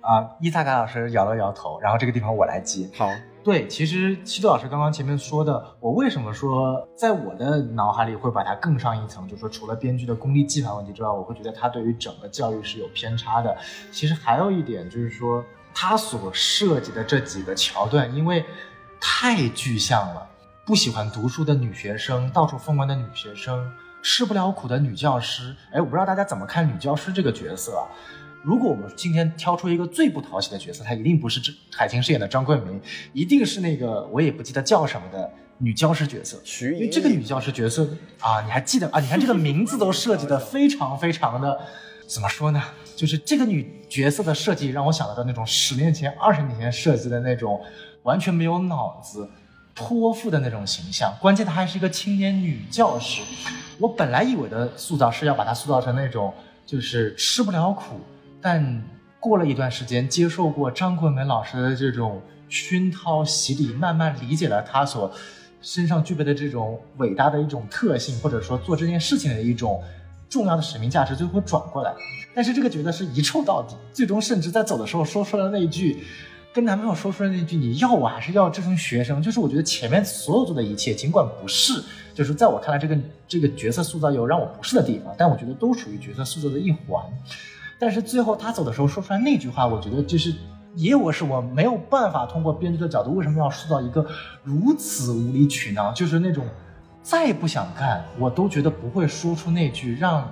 啊？伊萨卡老师摇了摇头，然后这个地方我来接。好，对，其实七度老师刚刚前面说的，我为什么说在我的脑海里会把它更上一层？就是说除了编剧的功力技法问题之外，我会觉得他对于整个教育是有偏差的。其实还有一点就是说，他所设计的这几个桥段，因为。太具象了，不喜欢读书的女学生，到处疯狂的女学生，吃不了苦的女教师。哎，我不知道大家怎么看女教师这个角色啊？如果我们今天挑出一个最不讨喜的角色，她一定不是这海清饰演的张桂梅，一定是那个我也不记得叫什么的女教师角色。徐因为这个女教师角色啊，你还记得啊？你看这个名字都设计的 非常非常的，怎么说呢？就是这个女角色的设计让我想到的那种十年前、二十年前设计的那种。完全没有脑子、泼妇的那种形象，关键她还是一个青年女教师。我本来以为的塑造是要把她塑造成那种就是吃不了苦，但过了一段时间接受过张桂梅老师的这种熏陶洗礼，慢慢理解了她所身上具备的这种伟大的一种特性，或者说做这件事情的一种重要的使命价值，最后转过来。但是这个角色是一臭到底，最终甚至在走的时候说出了那一句。跟男朋友说出来那句“你要我还是要这种学生”，就是我觉得前面所有做的一切，尽管不是，就是在我看来，这个这个角色塑造有让我不适的地方，但我觉得都属于角色塑造的一环。但是最后他走的时候说出来那句话，我觉得就是也有是我没有办法通过编剧的角度，为什么要塑造一个如此无理取闹，就是那种再不想干，我都觉得不会说出那句让。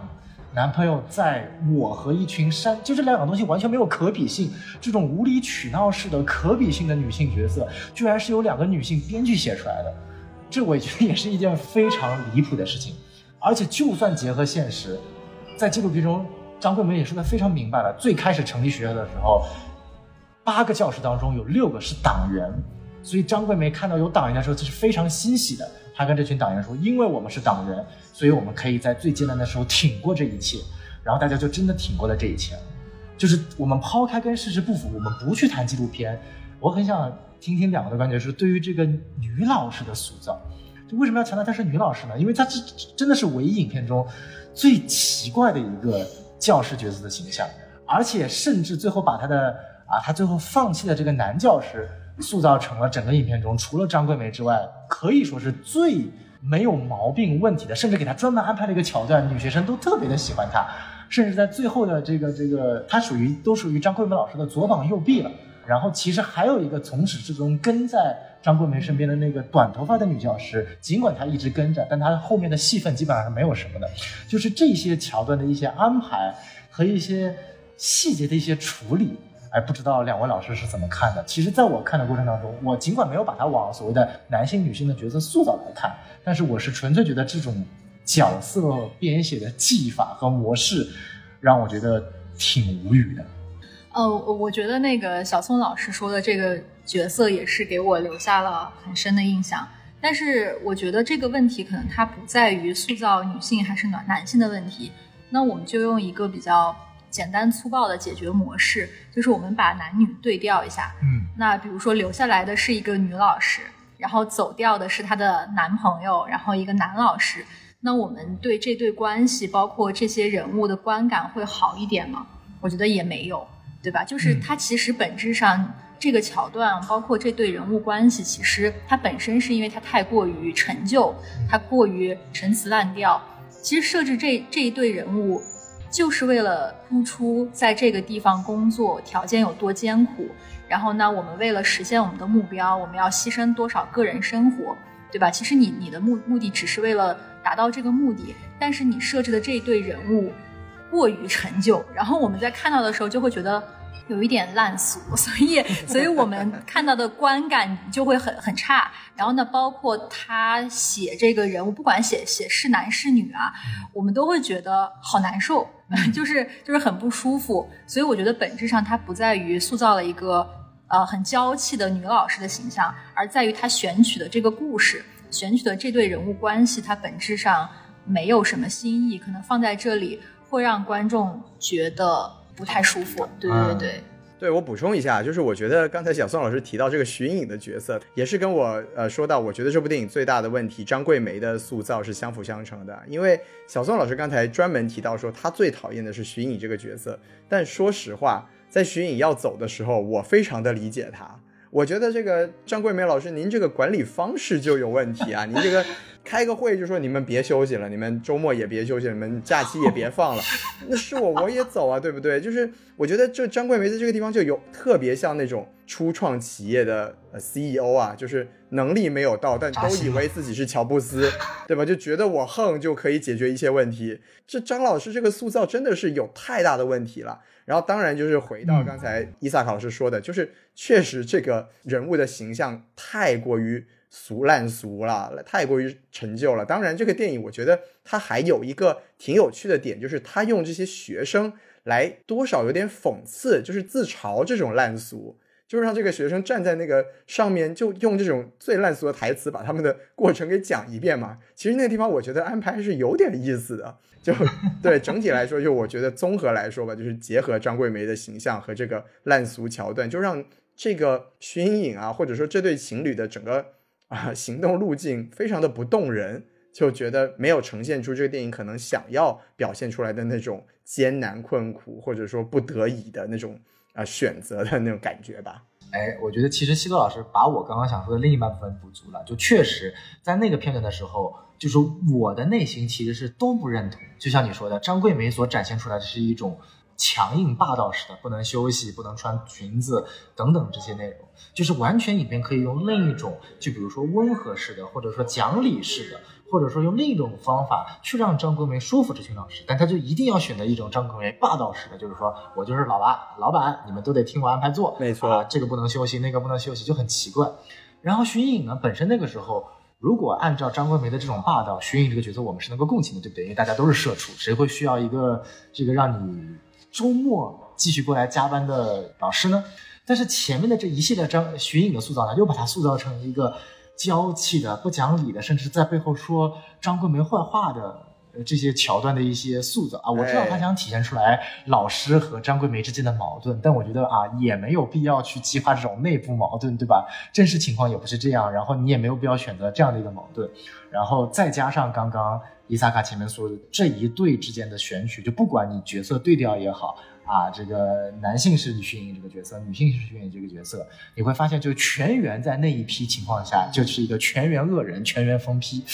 男朋友在我和一群山，就这两种东西完全没有可比性。这种无理取闹式的可比性的女性角色，居然是由两个女性编剧写出来的，这我觉得也是一件非常离谱的事情。而且就算结合现实，在纪录片中，张桂梅也说的非常明白了。最开始成立学校的时候，八个教师当中有六个是党员，所以张桂梅看到有党员的时候，这是非常欣喜的。他跟这群党员说：“因为我们是党员。”所以我们可以在最艰难的时候挺过这一切，然后大家就真的挺过了这一切。就是我们抛开跟事实不符，我们不去谈纪录片，我很想听听两个的观点，是对于这个女老师的塑造。就为什么要强调她是女老师呢？因为她这真的是唯一影片中最奇怪的一个教师角色的形象，而且甚至最后把她的啊，她最后放弃的这个男教师塑造成了整个影片中除了张桂梅之外，可以说是最。没有毛病问题的，甚至给他专门安排了一个桥段，女学生都特别的喜欢他，甚至在最后的这个这个，他属于都属于张桂梅老师的左膀右臂了。然后其实还有一个从始至终跟在张桂梅身边的那个短头发的女教师，尽管她一直跟着，但她后面的戏份基本上是没有什么的。就是这些桥段的一些安排和一些细节的一些处理。哎，不知道两位老师是怎么看的？其实，在我看的过程当中，我尽管没有把它往所谓的男性、女性的角色塑造来看，但是我是纯粹觉得这种角色编写的技法和模式，让我觉得挺无语的。呃，我觉得那个小宋老师说的这个角色也是给我留下了很深的印象。但是，我觉得这个问题可能它不在于塑造女性还是男男性的问题。那我们就用一个比较。简单粗暴的解决模式就是我们把男女对调一下，嗯，那比如说留下来的是一个女老师，然后走掉的是她的男朋友，然后一个男老师，那我们对这对关系，包括这些人物的观感会好一点吗？我觉得也没有，对吧？就是它其实本质上这个桥段，包括这对人物关系，其实它本身是因为它太过于陈旧，它过于陈词滥调。其实设置这这一对人物。就是为了突出在这个地方工作条件有多艰苦，然后呢，我们为了实现我们的目标，我们要牺牲多少个人生活，对吧？其实你你的目目的只是为了达到这个目的，但是你设置的这一对人物过于陈旧，然后我们在看到的时候就会觉得。有一点烂俗，所以，所以我们看到的观感就会很很差。然后呢，包括他写这个人物，不管写写是男是女啊，我们都会觉得好难受，就是就是很不舒服。所以我觉得本质上它不在于塑造了一个呃很娇气的女老师的形象，而在于她选取的这个故事，选取的这对人物关系，它本质上没有什么新意，可能放在这里会让观众觉得。不太舒服，对对对，对我补充一下，就是我觉得刚才小宋老师提到这个徐颖的角色，也是跟我呃说到，我觉得这部电影最大的问题，张桂梅的塑造是相辅相成的。因为小宋老师刚才专门提到说，他最讨厌的是徐颖这个角色，但说实话，在徐颖要走的时候，我非常的理解他。我觉得这个张桂梅老师，您这个管理方式就有问题啊！您这个开个会就说你们别休息了，你们周末也别休息，你们假期也别放了。那 是我我也走啊，对不对？就是我觉得这张桂梅在这个地方就有特别像那种初创企业的呃 CEO 啊，就是能力没有到，但都以为自己是乔布斯，对吧？就觉得我横就可以解决一切问题。这张老师这个塑造真的是有太大的问题了。然后当然就是回到刚才伊萨卡老师说的，就是确实这个人物的形象太过于俗烂俗了，太过于陈旧了。当然，这个电影我觉得它还有一个挺有趣的点，就是他用这些学生来多少有点讽刺，就是自嘲这种烂俗，就是让这个学生站在那个上面，就用这种最烂俗的台词把他们的过程给讲一遍嘛。其实那个地方我觉得安排还是有点意思的。就 对整体来说，就我觉得综合来说吧，就是结合张桂梅的形象和这个烂俗桥段，就让这个徐颖颖啊，或者说这对情侣的整个啊行动路径非常的不动人。就觉得没有呈现出这个电影可能想要表现出来的那种艰难困苦，或者说不得已的那种啊选择的那种感觉吧。哎，我觉得其实西多老师把我刚刚想说的另一半部分补足了，就确实在那个片段的时候，就是我的内心其实是都不认同。就像你说的，张桂梅所展现出来的是一种强硬霸道式的，不能休息，不能穿裙子等等这些内容，就是完全影片可以用另一种，就比如说温和式的，或者说讲理式的。或者说用另一种方法去让张国梅说服这群老师，但他就一定要选择一种张国梅霸道式的，就是说我就是老板，老板你们都得听我安排做，没错，啊，这个不能休息，那个不能休息，就很奇怪。然后徐颖呢，本身那个时候，如果按照张桂梅的这种霸道，徐颖这个角色我们是能够共情的，对不对？因为大家都是社畜，谁会需要一个这个让你周末继续过来加班的老师呢？但是前面的这一系列张徐颖的塑造呢，又把他塑造成一个。娇气的、不讲理的，甚至在背后说张桂梅坏话的这些桥段的一些塑造啊，我知道他想体现出来老师和张桂梅之间的矛盾，但我觉得啊，也没有必要去激化这种内部矛盾，对吧？真实情况也不是这样，然后你也没有必要选择这样的一个矛盾，然后再加上刚刚伊萨卡前面说的这一对之间的选取，就不管你角色对调也好。啊，这个男性是徐颖这个角色，女性是徐颖这个角色，你会发现，就全员在那一批情况下就是一个全员恶人，全员疯批，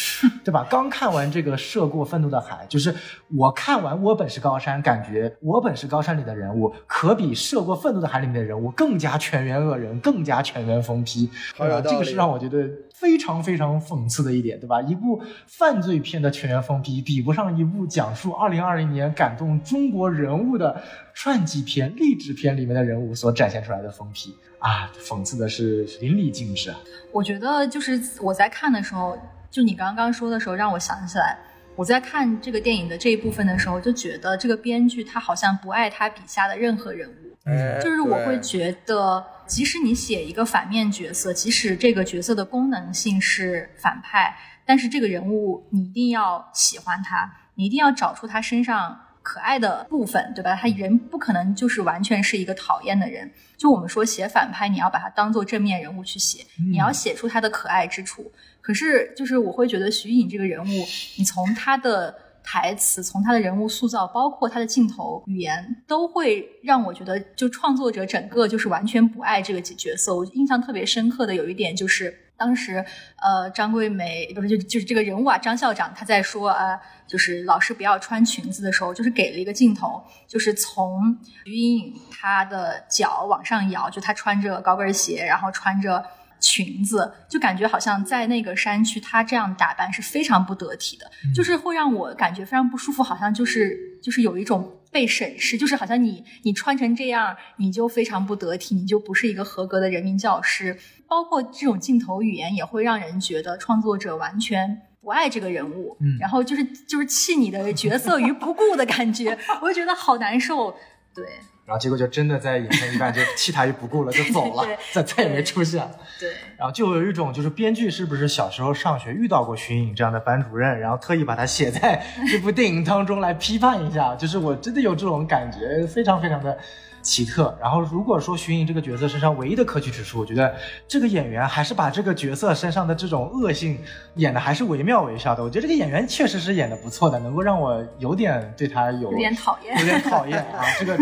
对吧？刚看完这个《涉过愤怒的海》，就是我看完《我本是高山》，感觉《我本是高山》里的人物可比《涉过愤怒的海》里面的人物更加全员恶人，更加全员疯批，对吧？这个是让我觉得非常非常讽刺的一点，对吧？一部犯罪片的全员疯批，比不上一部讲述二零二零年感动中国人物的。传记片、励志片里面的人物所展现出来的疯批啊，讽刺的是淋漓尽致啊。我觉得就是我在看的时候，就你刚刚说的时候，让我想起来，我在看这个电影的这一部分的时候，就觉得这个编剧他好像不爱他笔下的任何人物。嗯，就是我会觉得，即使你写一个反面角色，即使这个角色的功能性是反派，但是这个人物你一定要喜欢他，你一定要找出他身上。可爱的部分，对吧？他人不可能就是完全是一个讨厌的人。就我们说写反派，你要把他当做正面人物去写，你要写出他的可爱之处。可是，就是我会觉得徐颖这个人物，你从他的台词，从他的人物塑造，包括他的镜头语言，都会让我觉得，就创作者整个就是完全不爱这个角色。我印象特别深刻的有一点就是。当时，呃，张桂梅不是就就是这个人物啊，张校长他在说啊，就是老师不要穿裙子的时候，就是给了一个镜头，就是从徐颖她的脚往上摇，就她穿着高跟鞋，然后穿着裙子，就感觉好像在那个山区，她这样打扮是非常不得体的，就是会让我感觉非常不舒服，好像就是就是有一种被审视，就是好像你你穿成这样，你就非常不得体，你就不是一个合格的人民教师。包括这种镜头语言也会让人觉得创作者完全不爱这个人物，嗯，然后就是就是弃你的角色于不顾的感觉，我就觉得好难受。对，然后结果就真的在影片一半就弃他于不顾了，就走了，再再也没出现。对，然后就有一种就是编剧是不是小时候上学遇到过徐颖这样的班主任，然后特意把他写在这部电影当中来批判一下，就是我真的有这种感觉，非常非常的。奇特。然后，如果说徐颖这个角色身上唯一的可取之处，我觉得这个演员还是把这个角色身上的这种恶性演的还是惟妙惟肖的。我觉得这个演员确实是演的不错的，能够让我有点对他有有点讨厌，有点讨厌啊。这个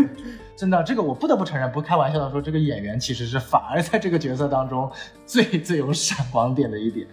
真的，这个我不得不承认，不开玩笑的说，这个演员其实是反而在这个角色当中最最有闪光点的一点。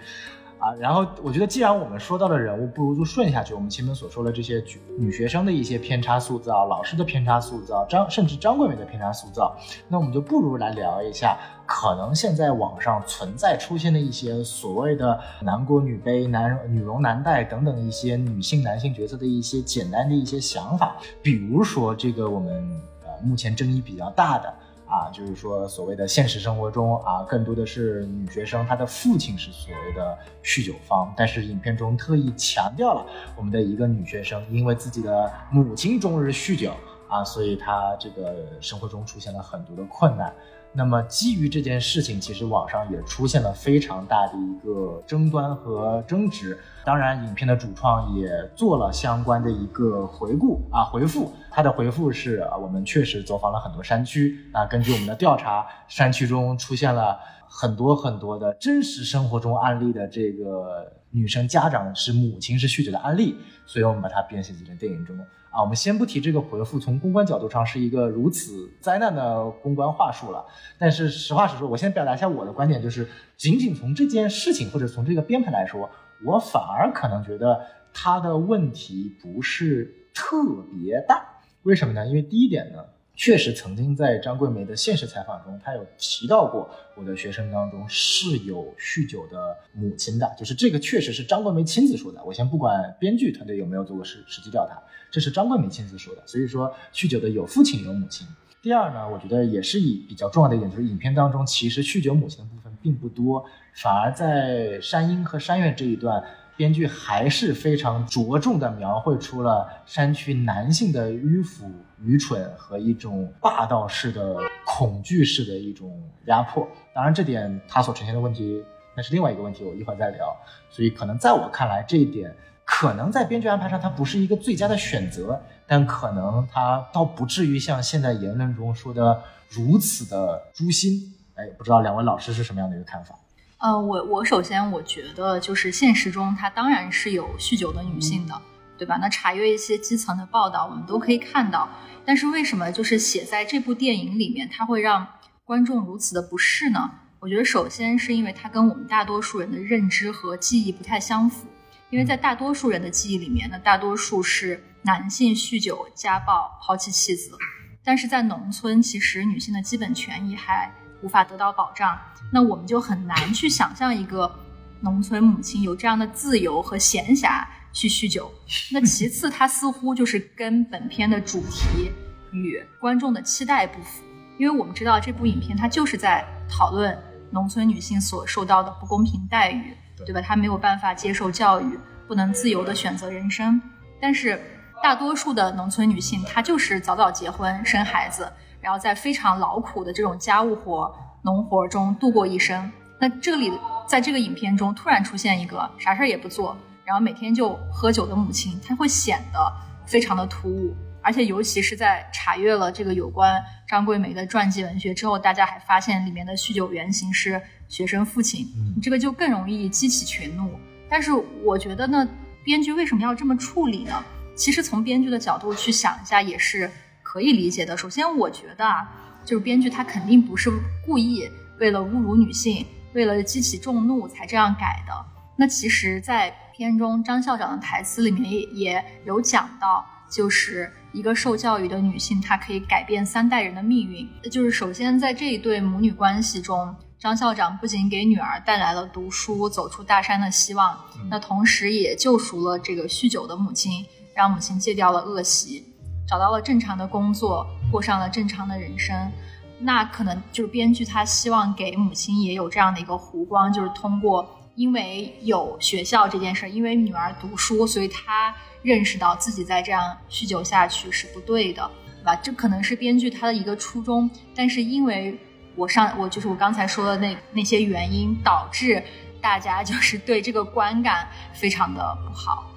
啊，然后我觉得，既然我们说到了人物，不如就顺下去。我们前面所说的这些女学生的一些偏差塑造，老师的偏差塑造，张甚至张桂梅的偏差塑造，那我们就不如来聊一下，可能现在网上存在出现的一些所谓的男国女卑、男女容男戴等等一些女性、男性角色的一些简单的一些想法，比如说这个我们目前争议比较大的。啊，就是说，所谓的现实生活中啊，更多的是女学生，她的父亲是所谓的酗酒方，但是影片中特意强调了我们的一个女学生，因为自己的母亲终日酗酒啊，所以她这个生活中出现了很多的困难。那么基于这件事情，其实网上也出现了非常大的一个争端和争执。当然，影片的主创也做了相关的一个回顾啊，回复。他的回复是啊，我们确实走访了很多山区。啊，根据我们的调查，山区中出现了很多很多的真实生活中案例的这个女生家长是母亲是酗酒的案例，所以我们把它编写进了电影中。啊。我们先不提这个回复，从公关角度上是一个如此灾难的公关话术了。但是实话实说，我先表达一下我的观点，就是仅仅从这件事情或者从这个编排来说，我反而可能觉得他的问题不是特别大。为什么呢？因为第一点呢。确实曾经在张桂梅的现实采访中，她有提到过我的学生当中是有酗酒的母亲的，就是这个确实是张桂梅亲自说的。我先不管编剧团队有没有做过实实际调查，这是张桂梅亲自说的。所以说酗酒的有父亲有母亲。第二呢，我觉得也是以比较重要的一点，就是影片当中其实酗酒母亲的部分并不多，反而在山阴和山岳这一段。编剧还是非常着重的描绘出了山区男性的迂腐、愚蠢和一种霸道式的恐惧式的一种压迫。当然，这点他所呈现的问题那是另外一个问题，我一会儿再聊。所以，可能在我看来，这一点可能在编剧安排上它不是一个最佳的选择，但可能它倒不至于像现在言论中说的如此的诛心。哎，不知道两位老师是什么样的一个看法？呃，我我首先我觉得就是现实中，它当然是有酗酒的女性的，对吧？那查阅一些基层的报道，我们都可以看到。但是为什么就是写在这部电影里面，它会让观众如此的不适呢？我觉得首先是因为它跟我们大多数人的认知和记忆不太相符。因为在大多数人的记忆里面，呢大多数是男性酗酒、家暴、抛弃妻子。但是在农村，其实女性的基本权益还无法得到保障。那我们就很难去想象一个农村母亲有这样的自由和闲暇去酗酒。那其次，它似乎就是跟本片的主题与观众的期待不符，因为我们知道这部影片它就是在讨论农村女性所受到的不公平待遇，对吧？她没有办法接受教育，不能自由的选择人生。但是大多数的农村女性，她就是早早结婚生孩子，然后在非常劳苦的这种家务活。农活中度过一生，那这里在这个影片中突然出现一个啥事儿也不做，然后每天就喝酒的母亲，她会显得非常的突兀，而且尤其是在查阅了这个有关张桂梅的传记文学之后，大家还发现里面的酗酒原型是学生父亲，你这个就更容易激起群怒。但是我觉得呢，编剧为什么要这么处理呢？其实从编剧的角度去想一下也是可以理解的。首先，我觉得啊。就是编剧他肯定不是故意为了侮辱女性，为了激起众怒才这样改的。那其实，在片中张校长的台词里面也也有讲到，就是一个受教育的女性，她可以改变三代人的命运。就是首先在这一对母女关系中，张校长不仅给女儿带来了读书走出大山的希望，那同时也救赎了这个酗酒的母亲，让母亲戒掉了恶习。找到了正常的工作，过上了正常的人生，那可能就是编剧他希望给母亲也有这样的一个弧光，就是通过因为有学校这件事，因为女儿读书，所以他认识到自己再这样酗酒下去是不对的，对吧？这可能是编剧他的一个初衷，但是因为我上我就是我刚才说的那那些原因，导致大家 就是对这个观感非常的不好。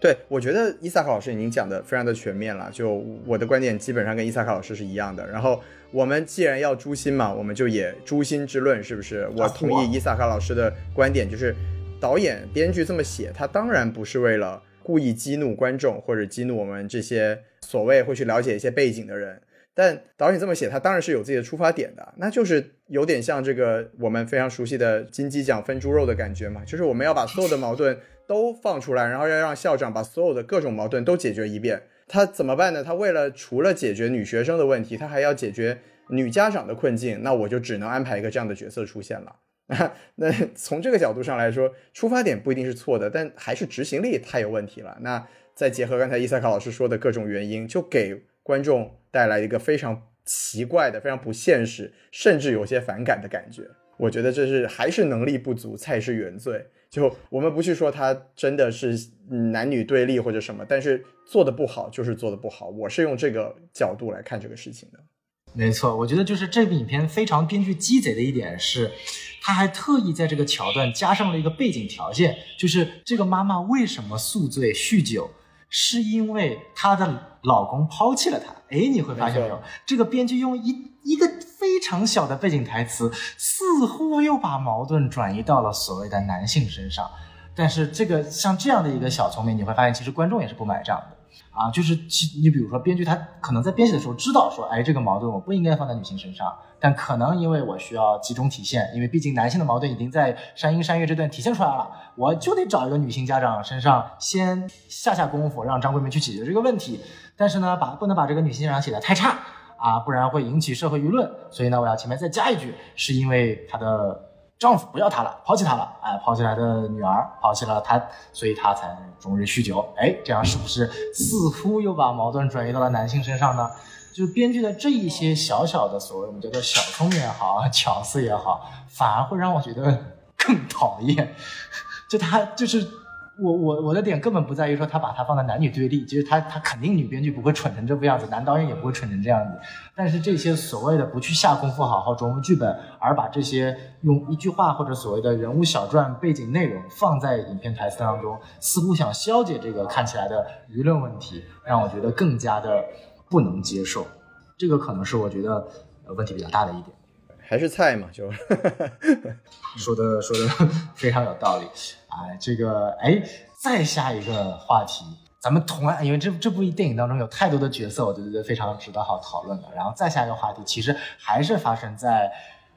对，我觉得伊萨卡老师已经讲的非常的全面了，就我的观点基本上跟伊萨卡老师是一样的。然后我们既然要诛心嘛，我们就也诛心之论，是不是？我同意伊萨卡老师的观点，就是导演编剧这么写，他当然不是为了故意激怒观众或者激怒我们这些所谓会去了解一些背景的人。但导演这么写，他当然是有自己的出发点的，那就是有点像这个我们非常熟悉的金鸡奖分猪肉的感觉嘛，就是我们要把所有的矛盾都放出来，然后要让校长把所有的各种矛盾都解决一遍。他怎么办呢？他为了除了解决女学生的问题，他还要解决女家长的困境，那我就只能安排一个这样的角色出现了。那从这个角度上来说，出发点不一定是错的，但还是执行力太有问题了。那再结合刚才伊萨卡老师说的各种原因，就给观众。带来一个非常奇怪的、非常不现实，甚至有些反感的感觉。我觉得这是还是能力不足才是原罪。就我们不去说他真的是男女对立或者什么，但是做的不好就是做的不好。我是用这个角度来看这个事情的。没错，我觉得就是这部影片非常编剧鸡贼的一点是，他还特意在这个桥段加上了一个背景条件，就是这个妈妈为什么宿醉酗酒。是因为她的老公抛弃了她。哎，你会发现没有？这个编剧用一一个非常小的背景台词，似乎又把矛盾转移到了所谓的男性身上。但是这个像这样的一个小聪明，你会发现其实观众也是不买账的。啊，就是其你比如说，编剧他可能在编写的时候知道说，哎，这个矛盾我不应该放在女性身上，但可能因为我需要集中体现，因为毕竟男性的矛盾已经在山鹰山月这段体现出来了，我就得找一个女性家长身上先下下功夫，让张桂梅去解决这个问题。但是呢，把不能把这个女性家长写的太差啊，不然会引起社会舆论。所以呢，我要前面再加一句，是因为她的。丈夫不要她了，抛弃她了，哎，抛弃她的女儿，抛弃了她，所以她才终日酗酒，哎，这样是不是似乎又把矛盾转移到了男性身上呢？就编剧的这一些小小的所谓我们叫做小聪明也好，巧思也好，反而会让我觉得更讨厌，就他就是。我我我的点根本不在于说他把它放在男女对立，其实他他肯定女编剧不会蠢成这副样子，男导演也不会蠢成这样子。但是这些所谓的不去下功夫好好琢磨剧本，而把这些用一句话或者所谓的人物小传背景内容放在影片台词当中，似乎想消解这个看起来的舆论问题，让我觉得更加的不能接受。这个可能是我觉得问题比较大的一点。还是菜嘛，就 说的说的 非常有道理。哎，这个哎，再下一个话题，咱们同样，因为这这部电影当中有太多的角色，我觉得非常值得好讨论的。然后再下一个话题，其实还是发生在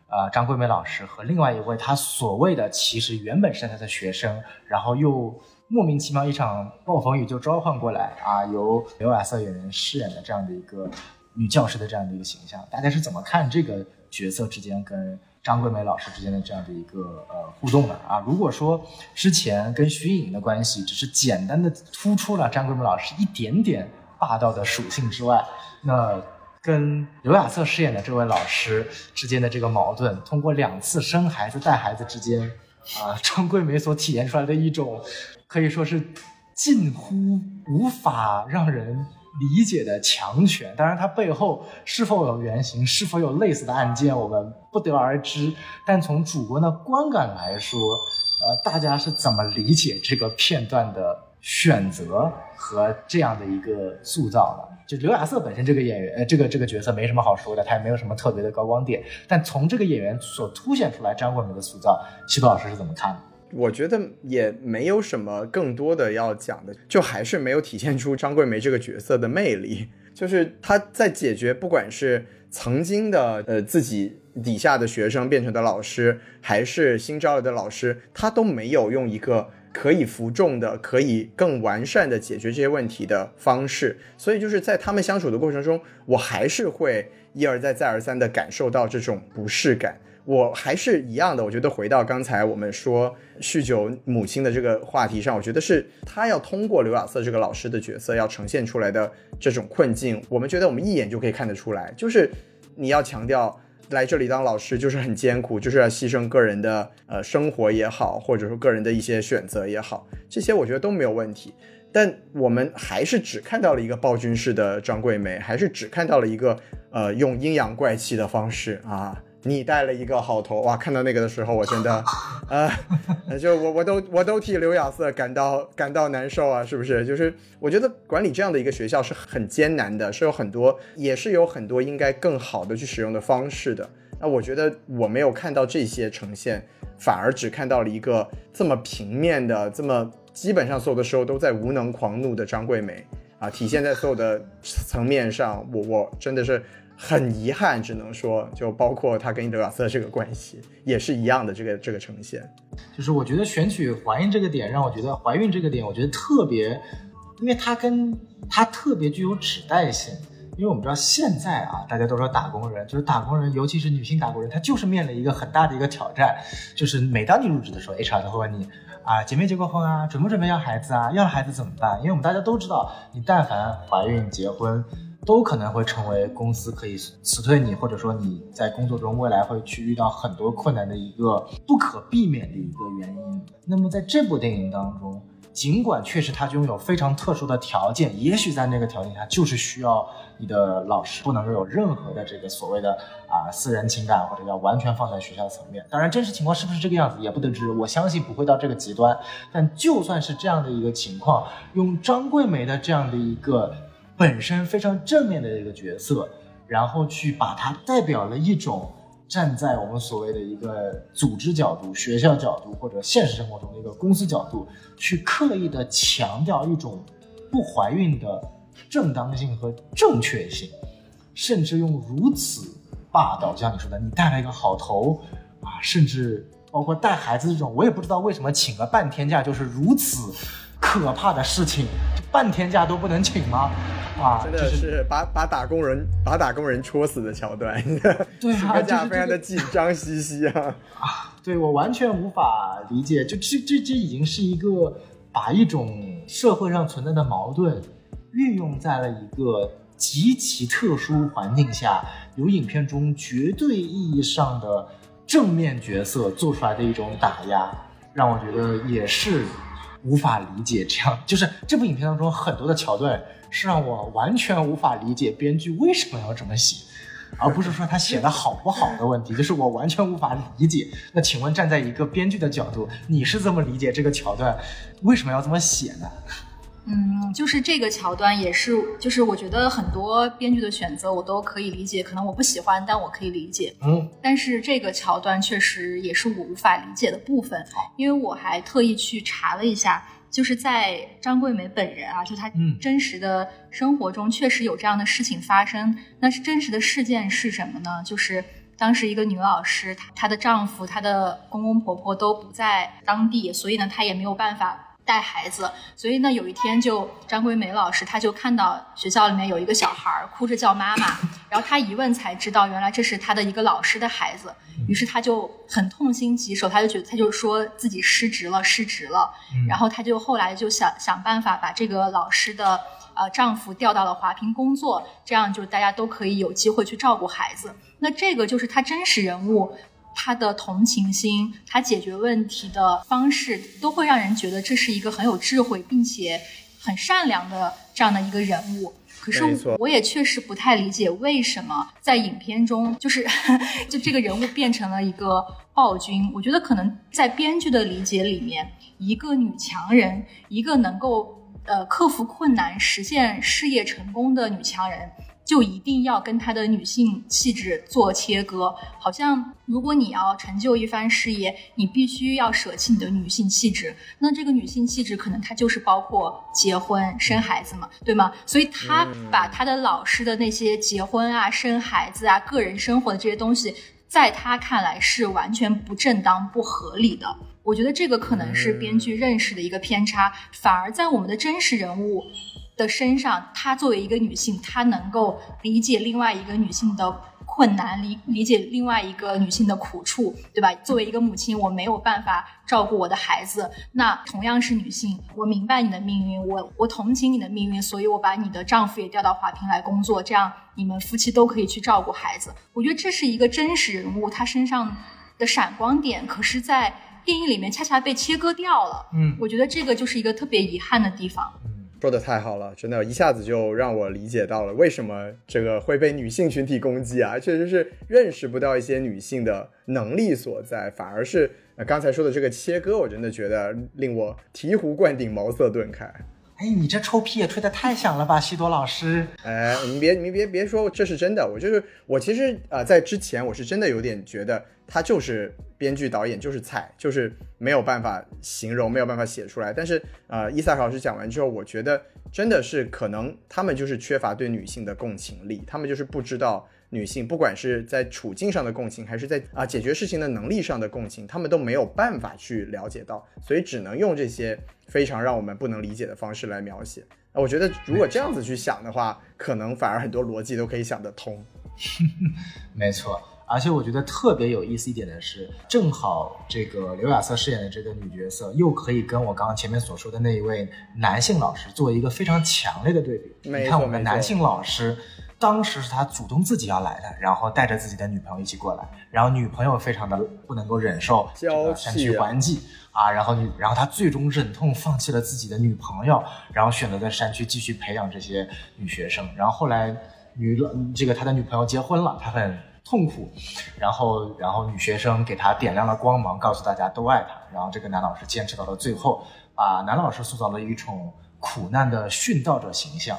呃张桂梅老师和另外一位她所谓的其实原本是她的学生，然后又莫名其妙一场暴风雨就召唤过来啊，由刘亚瑟演员饰演的这样的一个女教师的这样的一个形象，大家是怎么看这个角色之间跟？张桂梅老师之间的这样的一个呃互动的啊，如果说之前跟徐颖的关系只是简单的突出了张桂梅老师一点点霸道的属性之外，那跟刘亚瑟饰演的这位老师之间的这个矛盾，通过两次生孩子带孩子之间啊，张桂梅所体现出来的一种可以说是近乎无法让人。理解的强权，当然它背后是否有原型，是否有类似的案件，我们不得而知。但从主观的观感来说，呃，大家是怎么理解这个片段的选择和这样的一个塑造的？就刘亚瑟本身这个演员，呃，这个这个角色没什么好说的，他也没有什么特别的高光点。但从这个演员所凸显出来张桂梅的塑造，西多老师是怎么看的？我觉得也没有什么更多的要讲的，就还是没有体现出张桂梅这个角色的魅力。就是她在解决，不管是曾经的呃自己底下的学生变成的老师，还是新招来的老师，她都没有用一个可以服众的、可以更完善的解决这些问题的方式。所以就是在他们相处的过程中，我还是会一而再、再而三的感受到这种不适感。我还是一样的，我觉得回到刚才我们说酗酒母亲的这个话题上，我觉得是他要通过刘亚瑟这个老师的角色要呈现出来的这种困境，我们觉得我们一眼就可以看得出来，就是你要强调来这里当老师就是很艰苦，就是要牺牲个人的呃生活也好，或者说个人的一些选择也好，这些我觉得都没有问题，但我们还是只看到了一个暴君式的张桂梅，还是只看到了一个呃用阴阳怪气的方式啊。你带了一个好头哇！看到那个的时候，我真的，呃，就我我都我都替刘亚瑟感到感到难受啊！是不是？就是我觉得管理这样的一个学校是很艰难的，是有很多也是有很多应该更好的去使用的方式的。那我觉得我没有看到这些呈现，反而只看到了一个这么平面的、这么基本上所有的时候都在无能狂怒的张桂梅啊，体现在所有的层面上，我我真的是。很遗憾，只能说，就包括他跟伊德瓦瑟这个关系也是一样的，这个这个呈现，就是我觉得选取怀孕这个点，让我觉得怀孕这个点，我觉得特别，因为它跟它特别具有指代性，因为我们知道现在啊，大家都说打工人，就是打工人，尤其是女性打工人，她就是面临一个很大的一个挑战，就是每当你入职的时候，HR 都会问你啊，结没结过婚啊，准不准备要孩子啊，要了孩子怎么办？因为我们大家都知道，你但凡怀孕结婚。都可能会成为公司可以辞退你，或者说你在工作中未来会去遇到很多困难的一个不可避免的一个原因。那么在这部电影当中，尽管确实他拥有非常特殊的条件，也许在那个条件下就是需要你的老师不能够有任何的这个所谓的啊私人情感或者要完全放在学校层面。当然，真实情况是不是这个样子也不得知，我相信不会到这个极端。但就算是这样的一个情况，用张桂梅的这样的一个本身非常正面的一个角色，然后去把它代表了一种。站在我们所谓的一个组织角度、学校角度或者现实生活中的一个公司角度，去刻意的强调一种不怀孕的正当性和正确性，甚至用如此霸道，就像你说的，你带了一个好头啊，甚至包括带孩子这种，我也不知道为什么请个半天假就是如此可怕的事情，半天假都不能请吗？啊，真的是把把打工人把打工人戳死的桥段，对啊，这个非常的紧张兮兮啊啊！对我完全无法理解，就这这这已经是一个把一种社会上存在的矛盾运用在了一个极其特殊环境下，由影片中绝对意义上的正面角色做出来的一种打压，让我觉得也是无法理解。这样就是这部影片当中很多的桥段。是让我完全无法理解编剧为什么要这么写，而不是说他写的好不好的问题，就是我完全无法理解。那请问站在一个编剧的角度，你是这么理解这个桥段为什么要这么写呢？嗯，就是这个桥段也是，就是我觉得很多编剧的选择我都可以理解，可能我不喜欢，但我可以理解。嗯，但是这个桥段确实也是我无法理解的部分，因为我还特意去查了一下。就是在张桂梅本人啊，就她真实的生活中确实有这样的事情发生。那是真实的事件是什么呢？就是当时一个女老师，她她的丈夫、她的公公婆婆都不在当地，所以呢，她也没有办法。带孩子，所以呢，有一天就张桂梅老师，她就看到学校里面有一个小孩哭着叫妈妈，然后她一问才知道，原来这是她的一个老师的孩子，于是她就很痛心疾首，她就觉得她就说自己失职了，失职了，然后她就后来就想想办法把这个老师的呃丈夫调到了华坪工作，这样就大家都可以有机会去照顾孩子。那这个就是她真实人物。他的同情心，他解决问题的方式，都会让人觉得这是一个很有智慧并且很善良的这样的一个人物。可是我也确实不太理解，为什么在影片中，就是 就这个人物变成了一个暴君。我觉得可能在编剧的理解里面，一个女强人，一个能够呃克服困难、实现事业成功的女强人。就一定要跟他的女性气质做切割，好像如果你要成就一番事业，你必须要舍弃你的女性气质。那这个女性气质可能它就是包括结婚、生孩子嘛，对吗？所以她把她的老师的那些结婚啊、生孩子啊、个人生活的这些东西，在她看来是完全不正当、不合理的。我觉得这个可能是编剧认识的一个偏差，反而在我们的真实人物。的身上，她作为一个女性，她能够理解另外一个女性的困难，理理解另外一个女性的苦处，对吧？作为一个母亲，我没有办法照顾我的孩子，那同样是女性，我明白你的命运，我我同情你的命运，所以我把你的丈夫也调到华坪来工作，这样你们夫妻都可以去照顾孩子。我觉得这是一个真实人物，她身上的闪光点，可是，在电影里面恰恰被切割掉了。嗯，我觉得这个就是一个特别遗憾的地方。说的太好了，真的，一下子就让我理解到了为什么这个会被女性群体攻击啊，确实是认识不到一些女性的能力所在，反而是刚才说的这个切割，我真的觉得令我醍醐灌顶，茅塞顿开。哎，你这臭屁也吹得太响了吧，西多老师？哎，你别你别别说，这是真的，我就是我其实啊，在之前我是真的有点觉得他就是编剧导演就是菜，就是没有办法形容，没有办法写出来。但是呃，伊萨老师讲完之后，我觉得真的是可能他们就是缺乏对女性的共情力，他们就是不知道。女性不管是在处境上的共情，还是在啊解决事情的能力上的共情，他们都没有办法去了解到，所以只能用这些非常让我们不能理解的方式来描写。那我觉得如果这样子去想的话，可能反而很多逻辑都可以想得通。没错，而且我觉得特别有意思一点的是，正好这个刘亚瑟饰演的这个女角色，又可以跟我刚刚前面所说的那一位男性老师做一个非常强烈的对比。你看我们男性老师。当时是他主动自己要来的，然后带着自己的女朋友一起过来，然后女朋友非常的不能够忍受这个山区环境啊，然后女，然后他最终忍痛放弃了自己的女朋友，然后选择在山区继续培养这些女学生，然后后来女这个他的女朋友结婚了，他很痛苦，然后然后女学生给他点亮了光芒，告诉大家都爱他，然后这个男老师坚持到了最后，把男老师塑造了一种。苦难的殉道者形象，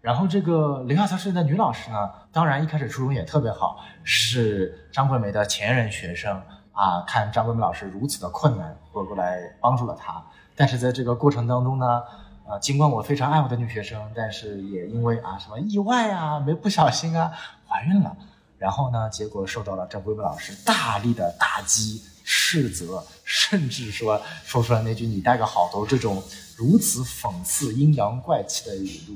然后这个刘亚才饰演的女老师呢，当然一开始初衷也特别好，是张桂梅的前任学生啊，看张桂梅老师如此的困难，过过来帮助了她。但是在这个过程当中呢，呃，尽管我非常爱我的女学生，但是也因为啊什么意外啊，没不小心啊怀孕了，然后呢，结果受到了张桂梅老师大力的打击、斥责，甚至说说出了那句“你带个好头”这种。如此讽刺、阴阳怪气的语录，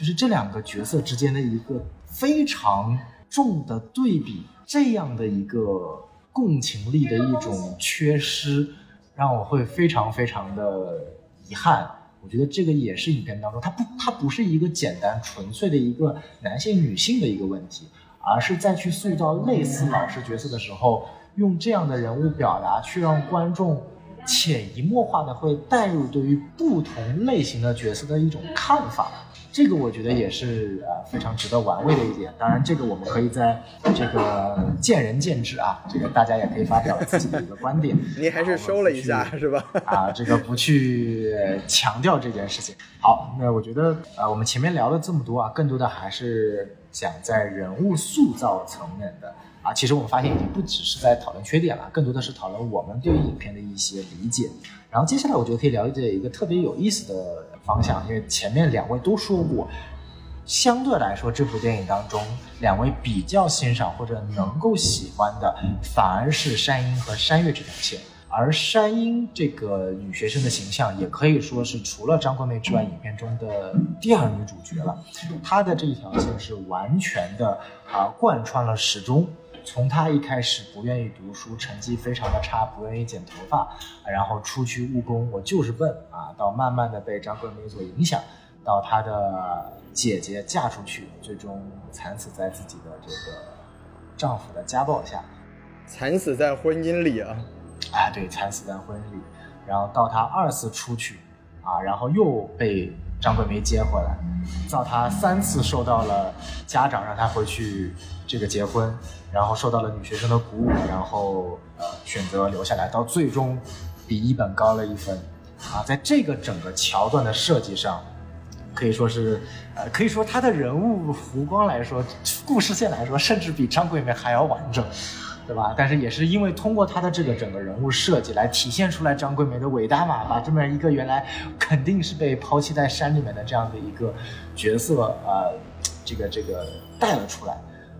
就是这两个角色之间的一个非常重的对比，这样的一个共情力的一种缺失，让我会非常非常的遗憾。我觉得这个也是影片当中，它不，它不是一个简单纯粹的一个男性女性的一个问题，而是在去塑造类似老师角色的时候，用这样的人物表达去让观众。潜移默化的会带入对于不同类型的角色的一种看法，这个我觉得也是呃非常值得玩味的一点。当然，这个我们可以在这个见仁见智啊，这个大家也可以发表自己的一个观点。你还是收了一下是吧？啊，这个不去强调这件事情。好，那我觉得呃我们前面聊了这么多啊，更多的还是讲在人物塑造层面的。啊，其实我们发现已经不只是在讨论缺点了，更多的是讨论我们对于影片的一些理解。然后接下来我觉得可以了解一个特别有意思的方向，因为前面两位都说过，相对来说这部电影当中，两位比较欣赏或者能够喜欢的，反而是山鹰和山月这条线。而山鹰这个女学生的形象，也可以说是除了张桂梅之外，影片中的第二女主角了。她的这一条线是完全的啊贯穿了始终。从他一开始不愿意读书，成绩非常的差，不愿意剪头发，然后出去务工，我就是笨啊，到慢慢的被张桂梅所影响，到他的姐姐嫁出去，最终惨死在自己的这个丈夫的家暴下，惨死在婚姻里啊，哎，对，惨死在婚姻里，然后到他二次出去，啊，然后又被。张桂梅接回来，到他三次受到了家长让他回去这个结婚，然后受到了女学生的鼓舞，然后呃选择留下来，到最终比一本高了一分，啊，在这个整个桥段的设计上，可以说是呃可以说他的人物弧光来说，故事线来说，甚至比张桂梅还要完整。对吧？但是也是因为通过他的这个整个人物设计来体现出来张桂梅的伟大嘛，把这么一个原来肯定是被抛弃在山里面的这样的一个角色，呃，这个这个带了出来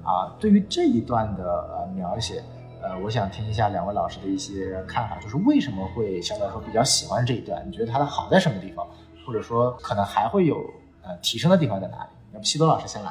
啊。对于这一段的呃描写，呃，我想听一下两位老师的一些看法，就是为什么会相对来说比较喜欢这一段？你觉得它的好在什么地方？或者说可能还会有呃提升的地方在哪里？那么西多老师先来。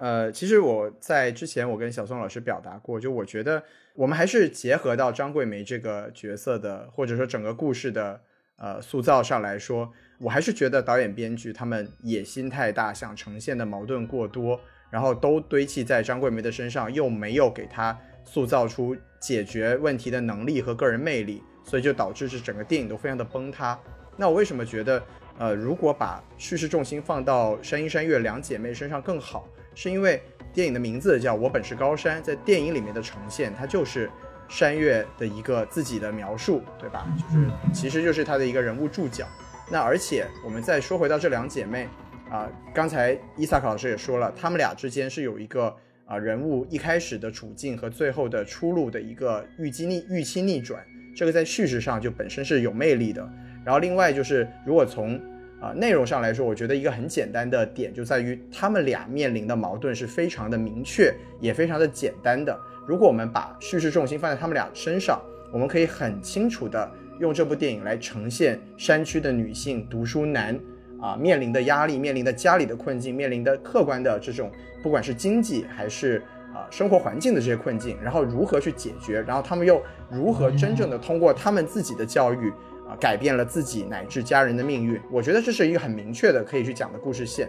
呃，其实我在之前我跟小宋老师表达过，就我觉得我们还是结合到张桂梅这个角色的，或者说整个故事的呃塑造上来说，我还是觉得导演编剧他们野心太大，想呈现的矛盾过多，然后都堆砌在张桂梅的身上，又没有给她塑造出解决问题的能力和个人魅力，所以就导致这整个电影都非常的崩塌。那我为什么觉得呃，如果把叙事重心放到山鹰山月两姐妹身上更好？是因为电影的名字叫《我本是高山》，在电影里面的呈现，它就是山月的一个自己的描述，对吧？就是其实就是他的一个人物注脚。那而且我们再说回到这两姐妹啊，刚才伊萨克老师也说了，她们俩之间是有一个啊人物一开始的处境和最后的出路的一个预期逆预期逆转，这个在叙事上就本身是有魅力的。然后另外就是如果从啊，内容上来说，我觉得一个很简单的点就在于他们俩面临的矛盾是非常的明确，也非常的简单的。如果我们把叙事重心放在他们俩身上，我们可以很清楚的用这部电影来呈现山区的女性读书难啊面临的压力，面临的家里的困境，面临的客观的这种不管是经济还是啊生活环境的这些困境，然后如何去解决，然后他们又如何真正的通过他们自己的教育。改变了自己乃至家人的命运，我觉得这是一个很明确的可以去讲的故事线。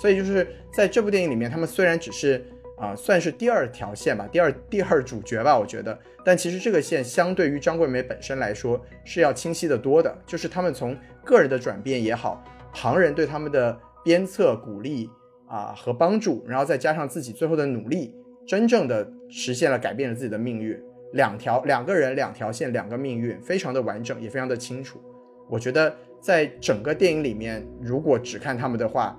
所以就是在这部电影里面，他们虽然只是啊、算是第二条线吧，第二第二主角吧，我觉得，但其实这个线相对于张桂梅本身来说是要清晰的多的，就是他们从个人的转变也好，旁人对他们的鞭策、鼓励啊、和帮助，然后再加上自己最后的努力，真正的实现了改变了自己的命运。两条两个人两条线两个命运，非常的完整，也非常的清楚。我觉得在整个电影里面，如果只看他们的话，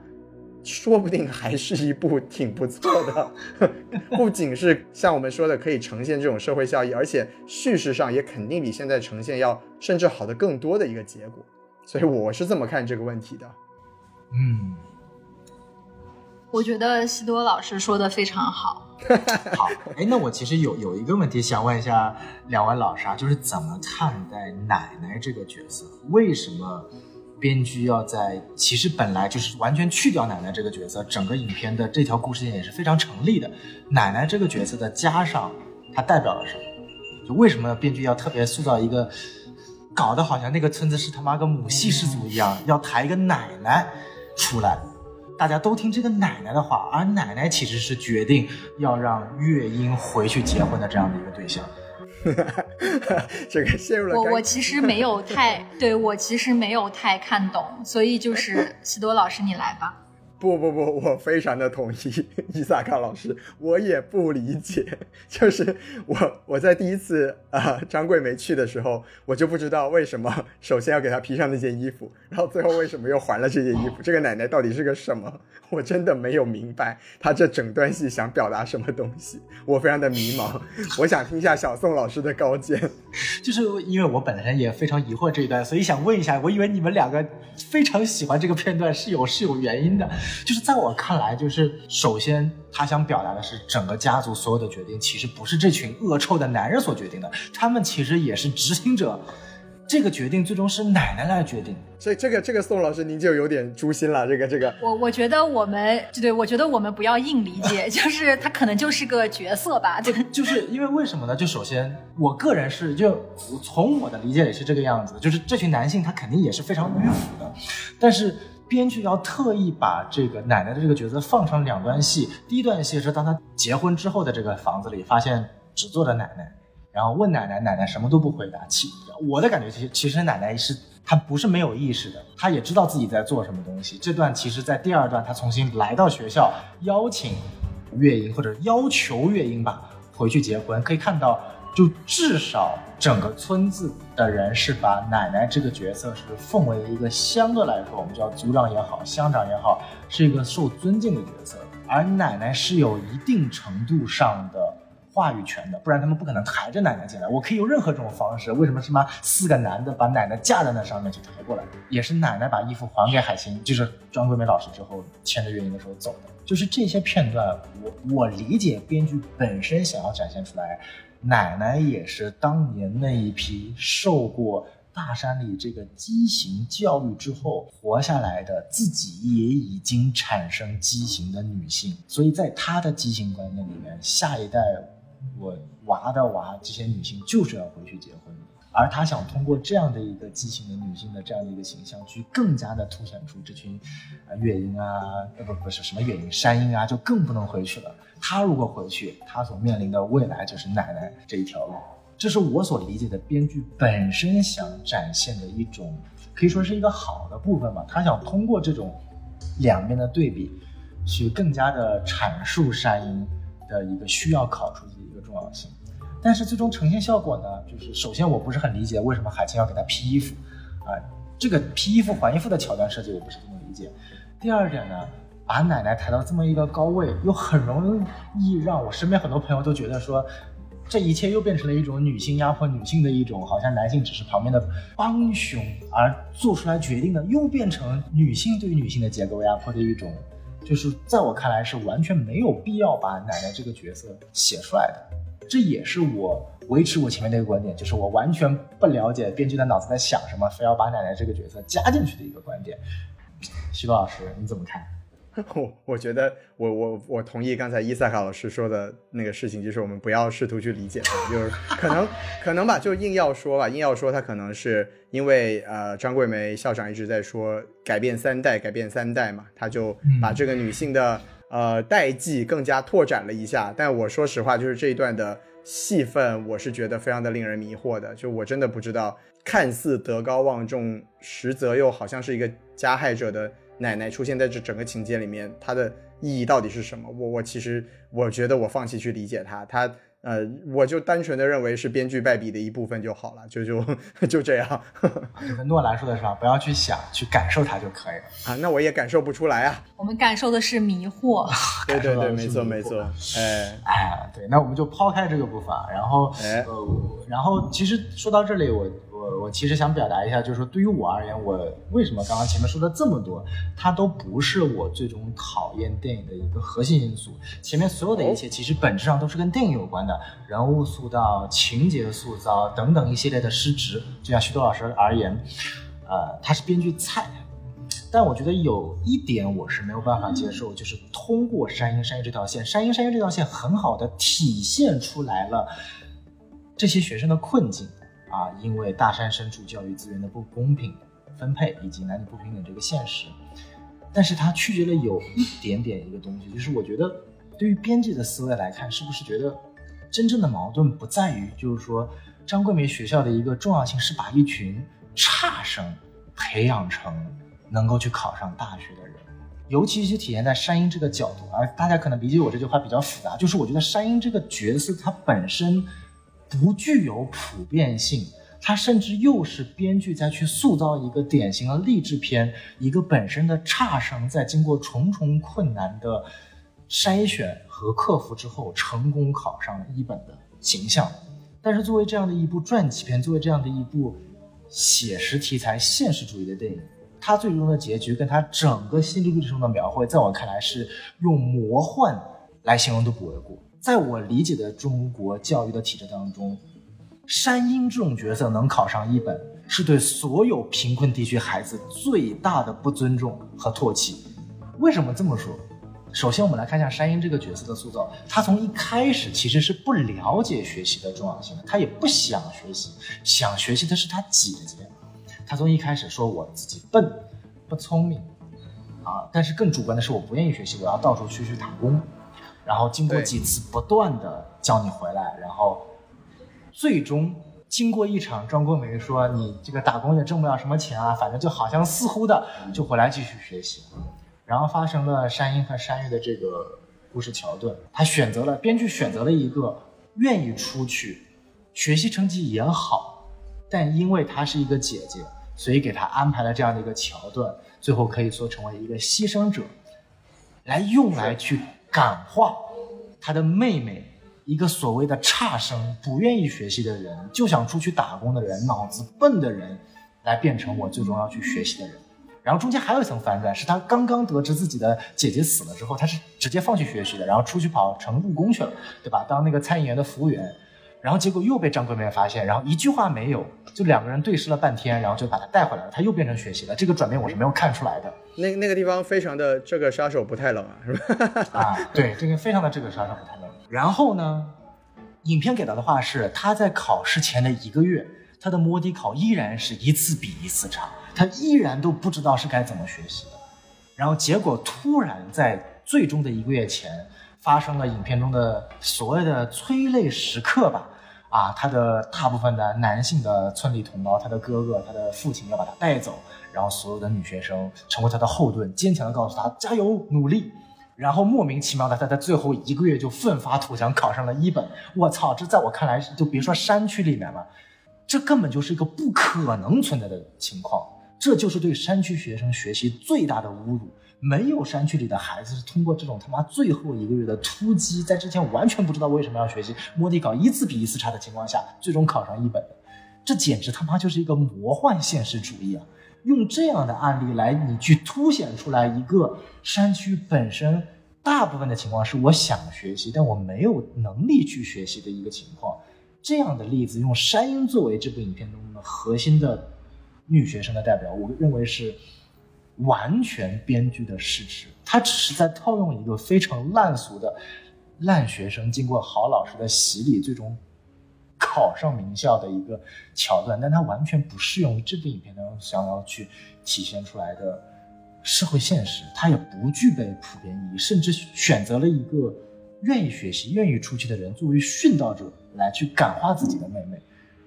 说不定还是一部挺不错的。不仅是像我们说的可以呈现这种社会效益，而且叙事上也肯定比现在呈现要甚至好的更多的一个结果。所以我是这么看这个问题的。嗯，我觉得西多老师说的非常好。好，哎，那我其实有有一个问题想问一下两位老师啊，就是怎么看待奶奶这个角色？为什么编剧要在其实本来就是完全去掉奶奶这个角色，整个影片的这条故事线也是非常成立的。奶奶这个角色的加上，它代表了什么？就为什么编剧要特别塑造一个，搞得好像那个村子是他妈个母系氏族一样，要抬一个奶奶出来？大家都听这个奶奶的话，而奶奶其实是决定要让月英回去结婚的这样的一个对象。这个陷入了尴我我其实没有太 对我其实没有太看懂，所以就是西多老师你来吧。不不不，我非常的同意伊萨卡老师，我也不理解，就是我我在第一次啊、张桂梅去的时候，我就不知道为什么首先要给她披上那件衣服，然后最后为什么又还了这件衣服，这个奶奶到底是个什么？我真的没有明白她这整段戏想表达什么东西，我非常的迷茫，我想听一下小宋老师的高见。就是因为我本身也非常疑惑这一段，所以想问一下，我以为你们两个非常喜欢这个片段是有是有原因的。就是在我看来，就是首先他想表达的是整个家族所有的决定其实不是这群恶臭的男人所决定的，他们其实也是执行者。这个决定最终是奶奶来决定。所以这个这个宋老师您就有点诛心了，这个这个我我觉得我们对，我觉得我们不要硬理解，就是他可能就是个角色吧，对。就是因为为什么呢？就首先，我个人是就从我的理解也是这个样子，就是这群男性他肯定也是非常迂腐的，但是编剧要特意把这个奶奶的这个角色放成两段戏。第一段戏是当他结婚之后的这个房子里，发现只坐着奶奶，然后问奶奶，奶奶什么都不回答。其我的感觉其实其实奶奶是她不是没有意识的，她也知道自己在做什么东西。这段其实在第二段，她重新来到学校，邀请月英或者要求月英吧回去结婚，可以看到。就至少整个村子的人是把奶奶这个角色是奉为一个相对来说，我们叫族长也好，乡长也好，是一个受尊敬的角色。而奶奶是有一定程度上的话语权的，不然他们不可能抬着奶奶进来。我可以用任何这种方式，为什么是吗四个男的把奶奶架在那上面去抬过来？也是奶奶把衣服还给海清，就是张桂梅老师之后签着月英的时候走的。就是这些片段，我我理解编剧本身想要展现出来。奶奶也是当年那一批受过大山里这个畸形教育之后活下来的，自己也已经产生畸形的女性，所以在她的畸形观念里面，下一代我娃的娃这些女性就是要回去结婚。而他想通过这样的一个畸形的女性的这样的一个形象，去更加的凸显出这群啊月英啊，呃不不是什么月英山鹰啊，就更不能回去了。他如果回去，他所面临的未来就是奶奶这一条路。这是我所理解的编剧本身想展现的一种，可以说是一个好的部分吧。他想通过这种两边的对比，去更加的阐述山鹰的一个需要考出的一个重要性。但是最终呈现效果呢，就是首先我不是很理解为什么海清要给他披衣服，啊，这个披衣服还衣服的桥段设计我不是这么理解。第二点呢，把奶奶抬到这么一个高位，又很容易让我身边很多朋友都觉得说，这一切又变成了一种女性压迫女性的一种，好像男性只是旁边的帮凶，而做出来决定的又变成女性对女性的结构压迫的一种，就是在我看来是完全没有必要把奶奶这个角色写出来的。这也是我维持我前面那个观点，就是我完全不了解编剧的脑子在想什么，非要把奶奶这个角色加进去的一个观点。徐多老师，你怎么看？我我觉得我我我同意刚才伊萨卡老师说的那个事情，就是我们不要试图去理解它，就是可能可能吧，就硬要说吧，硬要说他可能是因为呃张桂梅校长一直在说改变三代，改变三代嘛，他就把这个女性的呃代际更加拓展了一下。但我说实话，就是这一段的戏份，我是觉得非常的令人迷惑的，就我真的不知道，看似德高望重，实则又好像是一个加害者的。奶奶出现在这整个情节里面，它的意义到底是什么？我我其实我觉得我放弃去理解它，它呃，我就单纯的认为是编剧败笔的一部分就好了，就就 就这样。就跟诺兰说的是吧？不要去想，去感受它就可以了啊。那我也感受不出来啊。我们感受的是迷惑。对对对，没错没错。哎哎，对，那我们就抛开这个部分，然后呃，然后其实说到这里，我。我我其实想表达一下，就是说对于我而言，我为什么刚刚前面说的这么多，它都不是我最终讨厌电影的一个核心因素。前面所有的一切，其实本质上都是跟电影有关的，人物塑造、情节塑造等等一系列的失职。就像徐多老师而言，呃，他是编剧菜，但我觉得有一点我是没有办法接受，就是通过山鹰山鹰这条线，山鹰山鹰这条线很好的体现出来了这些学生的困境。啊，因为大山深处教育资源的不公平分配以及男女不平等这个现实，但是它曲解了有一点点一个东西，就是我觉得对于编辑的思维来看，是不是觉得真正的矛盾不在于，就是说张桂梅学校的一个重要性是把一群差生培养成能够去考上大学的人，尤其是体现在山鹰这个角度，而大家可能理解我这句话比较复杂，就是我觉得山鹰这个角色它本身。不具有普遍性，它甚至又是编剧在去塑造一个典型的励志片，一个本身的差生在经过重重困难的筛选和克服之后，成功考上了一本的形象。但是作为这样的一部传记片，作为这样的一部写实题材现实主义的电影，它最终的结局跟它整个心路历程的描绘，在我看来是用魔幻来形容都不为过。在我理解的中国教育的体制当中，山鹰这种角色能考上一本，是对所有贫困地区孩子最大的不尊重和唾弃。为什么这么说？首先，我们来看一下山鹰这个角色的塑造。他从一开始其实是不了解学习的重要性的，他也不想学习，想学习的是他姐姐。他从一开始说我自己笨，不聪明，啊，但是更主观的是我不愿意学习，我要到处去去打工。然后经过几次不断的叫你回来，然后最终经过一场张桂梅说你这个打工也挣不了什么钱啊，反正就好像似乎的就回来继续学习，然后发生了山鹰和山月的这个故事桥段，他选择了编剧选择了一个愿意出去学习成绩也好，但因为她是一个姐姐，所以给她安排了这样的一个桥段，最后可以说成为一个牺牲者，来用来去。感化他的妹妹，一个所谓的差生，不愿意学习的人，就想出去打工的人，脑子笨的人，来变成我最终要去学习的人。然后中间还有一层反转，是他刚刚得知自己的姐姐死了之后，他是直接放弃学习的，然后出去跑城务工去了，对吧？当那个餐饮员的服务员。然后结果又被张桂梅发现，然后一句话没有，就两个人对视了半天，然后就把他带回来了，他又变成学习了。这个转变我是没有看出来的。那那个地方非常的这个杀手不太冷啊，是吧？啊，对，这个非常的这个杀手不太冷。然后呢，影片给到的话是他在考试前的一个月，他的摸底考依然是一次比一次差，他依然都不知道是该怎么学习的。然后结果突然在最终的一个月前，发生了影片中的所谓的催泪时刻吧。啊，他的大部分的男性的村里同胞，他的哥哥，他的父亲要把他带走，然后所有的女学生成为他的后盾，坚强的告诉他加油努力，然后莫名其妙的他在最后一个月就奋发图强考上了一本。我操，这在我看来就别说山区里面了，这根本就是一个不可能存在的情况，这就是对山区学生学习最大的侮辱。没有山区里的孩子是通过这种他妈最后一个月的突击，在之前完全不知道为什么要学习摸底考，一次比一次差的情况下，最终考上一本，这简直他妈就是一个魔幻现实主义啊！用这样的案例来，你去凸显出来一个山区本身大部分的情况是我想学习，但我没有能力去学习的一个情况。这样的例子，用山鹰作为这部影片中的核心的女学生的代表，我认为是。完全编剧的事实，他只是在套用一个非常烂俗的烂学生经过好老师的洗礼，最终考上名校的一个桥段，但他完全不适用于这部影片当中想要去体现出来的社会现实，他也不具备普遍意义，甚至选择了一个愿意学习、愿意出去的人作为殉道者来去感化自己的妹妹，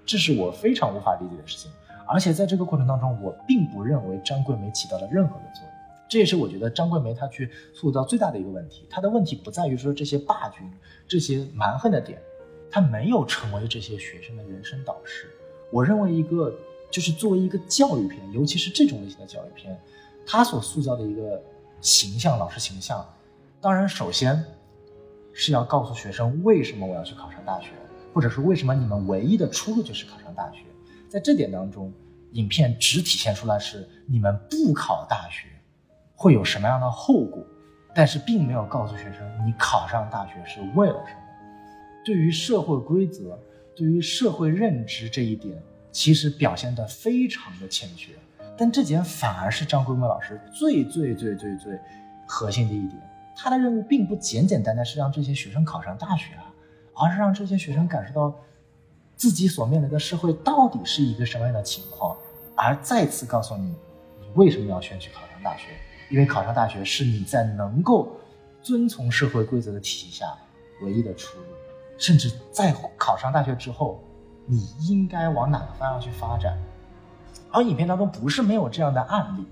这是我非常无法理解的事情。而且在这个过程当中，我并不认为张桂梅起到了任何的作用，这也是我觉得张桂梅她去塑造最大的一个问题。她的问题不在于说这些霸君、这些蛮横的点，她没有成为这些学生的人生导师。我认为一个就是作为一个教育片，尤其是这种类型的教育片，它所塑造的一个形象，老师形象，当然首先是要告诉学生为什么我要去考上大学，或者是为什么你们唯一的出路就是考上大学。在这点当中，影片只体现出来是你们不考大学会有什么样的后果，但是并没有告诉学生你考上大学是为了什么。对于社会规则、对于社会认知这一点，其实表现得非常的欠缺。但这点反而是张桂梅老师最最最最最核心的一点。他的任务并不简简单单是让这些学生考上大学啊，而是让这些学生感受到。自己所面临的社会到底是一个什么样的情况，而再次告诉你，你为什么要选取考上大学？因为考上大学是你在能够遵从社会规则的体系下唯一的出路，甚至在考上大学之后，你应该往哪个方向去发展？而影片当中不是没有这样的案例，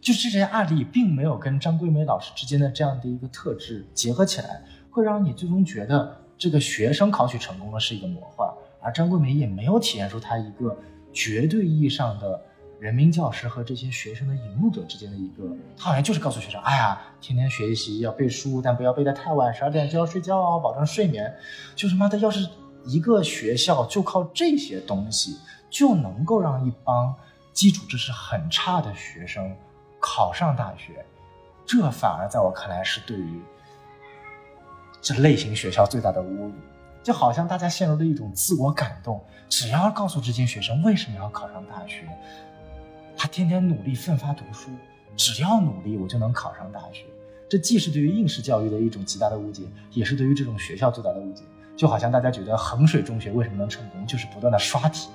就是这些案例并没有跟张桂梅老师之间的这样的一个特质结合起来，会让你最终觉得。这个学生考取成功了是一个魔幻，而张桂梅也没有体现出她一个绝对意义上的人民教师和这些学生的引路者之间的一个，她好像就是告诉学生，哎呀，天天学习要背书，但不要背得太晚，十二点就要睡觉哦，保证睡眠。就是妈的，要是一个学校就靠这些东西就能够让一帮基础知识很差的学生考上大学，这反而在我看来是对于。这类型学校最大的侮辱，就好像大家陷入了一种自我感动，只要告诉这些学生为什么要考上大学，他天天努力奋发读书，只要努力我就能考上大学。这既是对于应试教育的一种极大的误解，也是对于这种学校最大的误解。就好像大家觉得衡水中学为什么能成功，就是不断的刷题，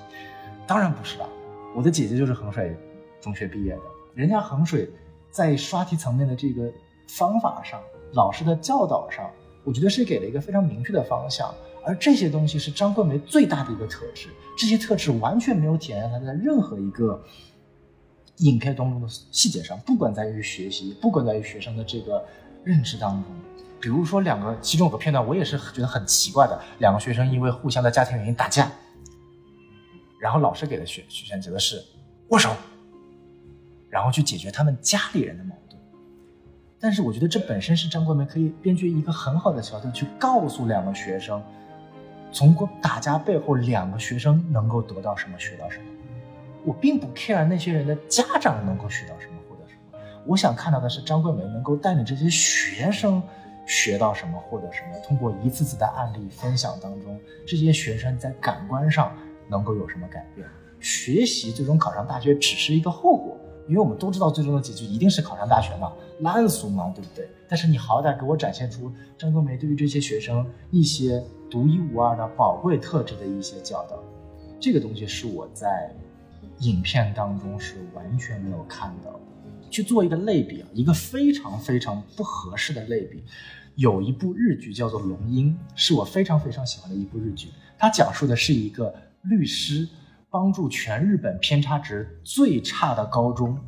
当然不是了。我的姐姐就是衡水中学毕业的，人家衡水在刷题层面的这个方法上，老师的教导上。我觉得是给了一个非常明确的方向，而这些东西是张桂梅最大的一个特质。这些特质完全没有体现她在任何一个影片当中的细节上，不管在于学习，不管在于学生的这个认知当中。比如说，两个其中有个片段，我也是觉得很奇怪的：两个学生因为互相的家庭原因打架，然后老师给的选选择是握手，然后去解决他们家里人的矛盾。但是我觉得这本身是张桂梅可以编剧一个很好的桥段，去告诉两个学生，从过打架背后，两个学生能够得到什么，学到什么。我并不 care 那些人的家长能够学到什么，获得什么。我想看到的是张桂梅能够带领这些学生学到什么，获得什么。通过一次次的案例分享当中，这些学生在感官上能够有什么改变？学习最终考上大学只是一个后果。因为我们都知道最终的结局一定是考上大学嘛，烂俗嘛，对不对？但是你好歹给我展现出张冬梅对于这些学生一些独一无二的宝贵特质的一些教导，这个东西是我在影片当中是完全没有看到的。去做一个类比啊，一个非常非常不合适的类比，有一部日剧叫做《龙樱》，是我非常非常喜欢的一部日剧，它讲述的是一个律师。帮助全日本偏差值最差的高中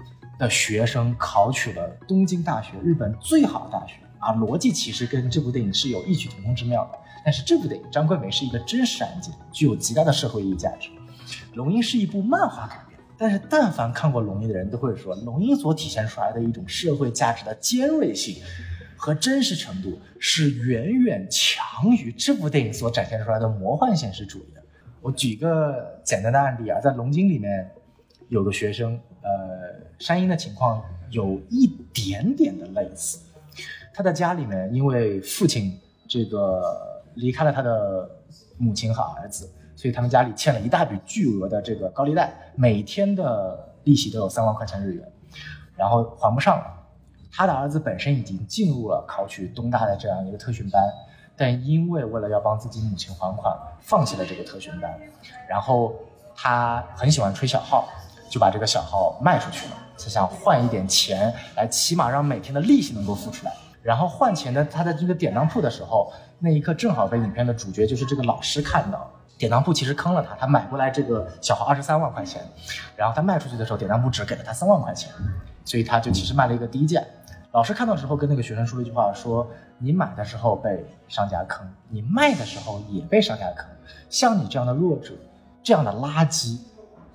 的学生考取了东京大学，日本最好的大学啊！逻辑其实跟这部电影是有异曲同工之妙的。但是这部电影张桂梅是一个真实案件，具有极大的社会意义价值。龙樱是一部漫画改编，但是但凡看过龙樱的人都会说，龙樱所体现出来的一种社会价值的尖锐性和真实程度，是远远强于这部电影所展现出来的魔幻现实主义的。我举个简单的案例啊，在龙津里面有个学生，呃，山鹰的情况有一点点的类似。他的家里面因为父亲这个离开了他的母亲和儿子，所以他们家里欠了一大笔巨额的这个高利贷，每天的利息都有三万块钱日元，然后还不上了。他的儿子本身已经进入了考取东大的这样一个特训班，但因为为了要帮自己母亲还款，放弃了这个特训班。然后他很喜欢吹小号，就把这个小号卖出去了，他想换一点钱来，起码让每天的利息能够付出来。然后换钱的他在这个典当铺的时候，那一刻正好被影片的主角就是这个老师看到。典当铺其实坑了他，他买过来这个小号二十三万块钱，然后他卖出去的时候，典当铺只给了他三万块钱，所以他就其实卖了一个低价。老师看到之后跟那个学生说了一句话，说你买的时候被商家坑，你卖的时候也被商家坑。像你这样的弱者，这样的垃圾，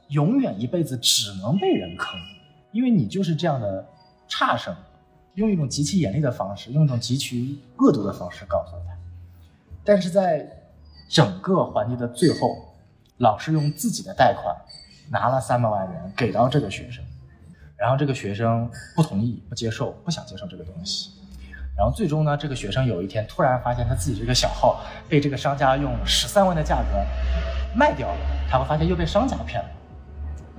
永远一辈子只能被人坑，因为你就是这样的差生。用一种极其严厉的方式，用一种极其恶毒的方式告诉他。但是在整个环节的最后，老师用自己的贷款拿了三百万元给到这个学生。然后这个学生不同意、不接受、不想接受这个东西，然后最终呢，这个学生有一天突然发现他自己这个小号被这个商家用十三万的价格卖掉了，他会发现又被商家骗了。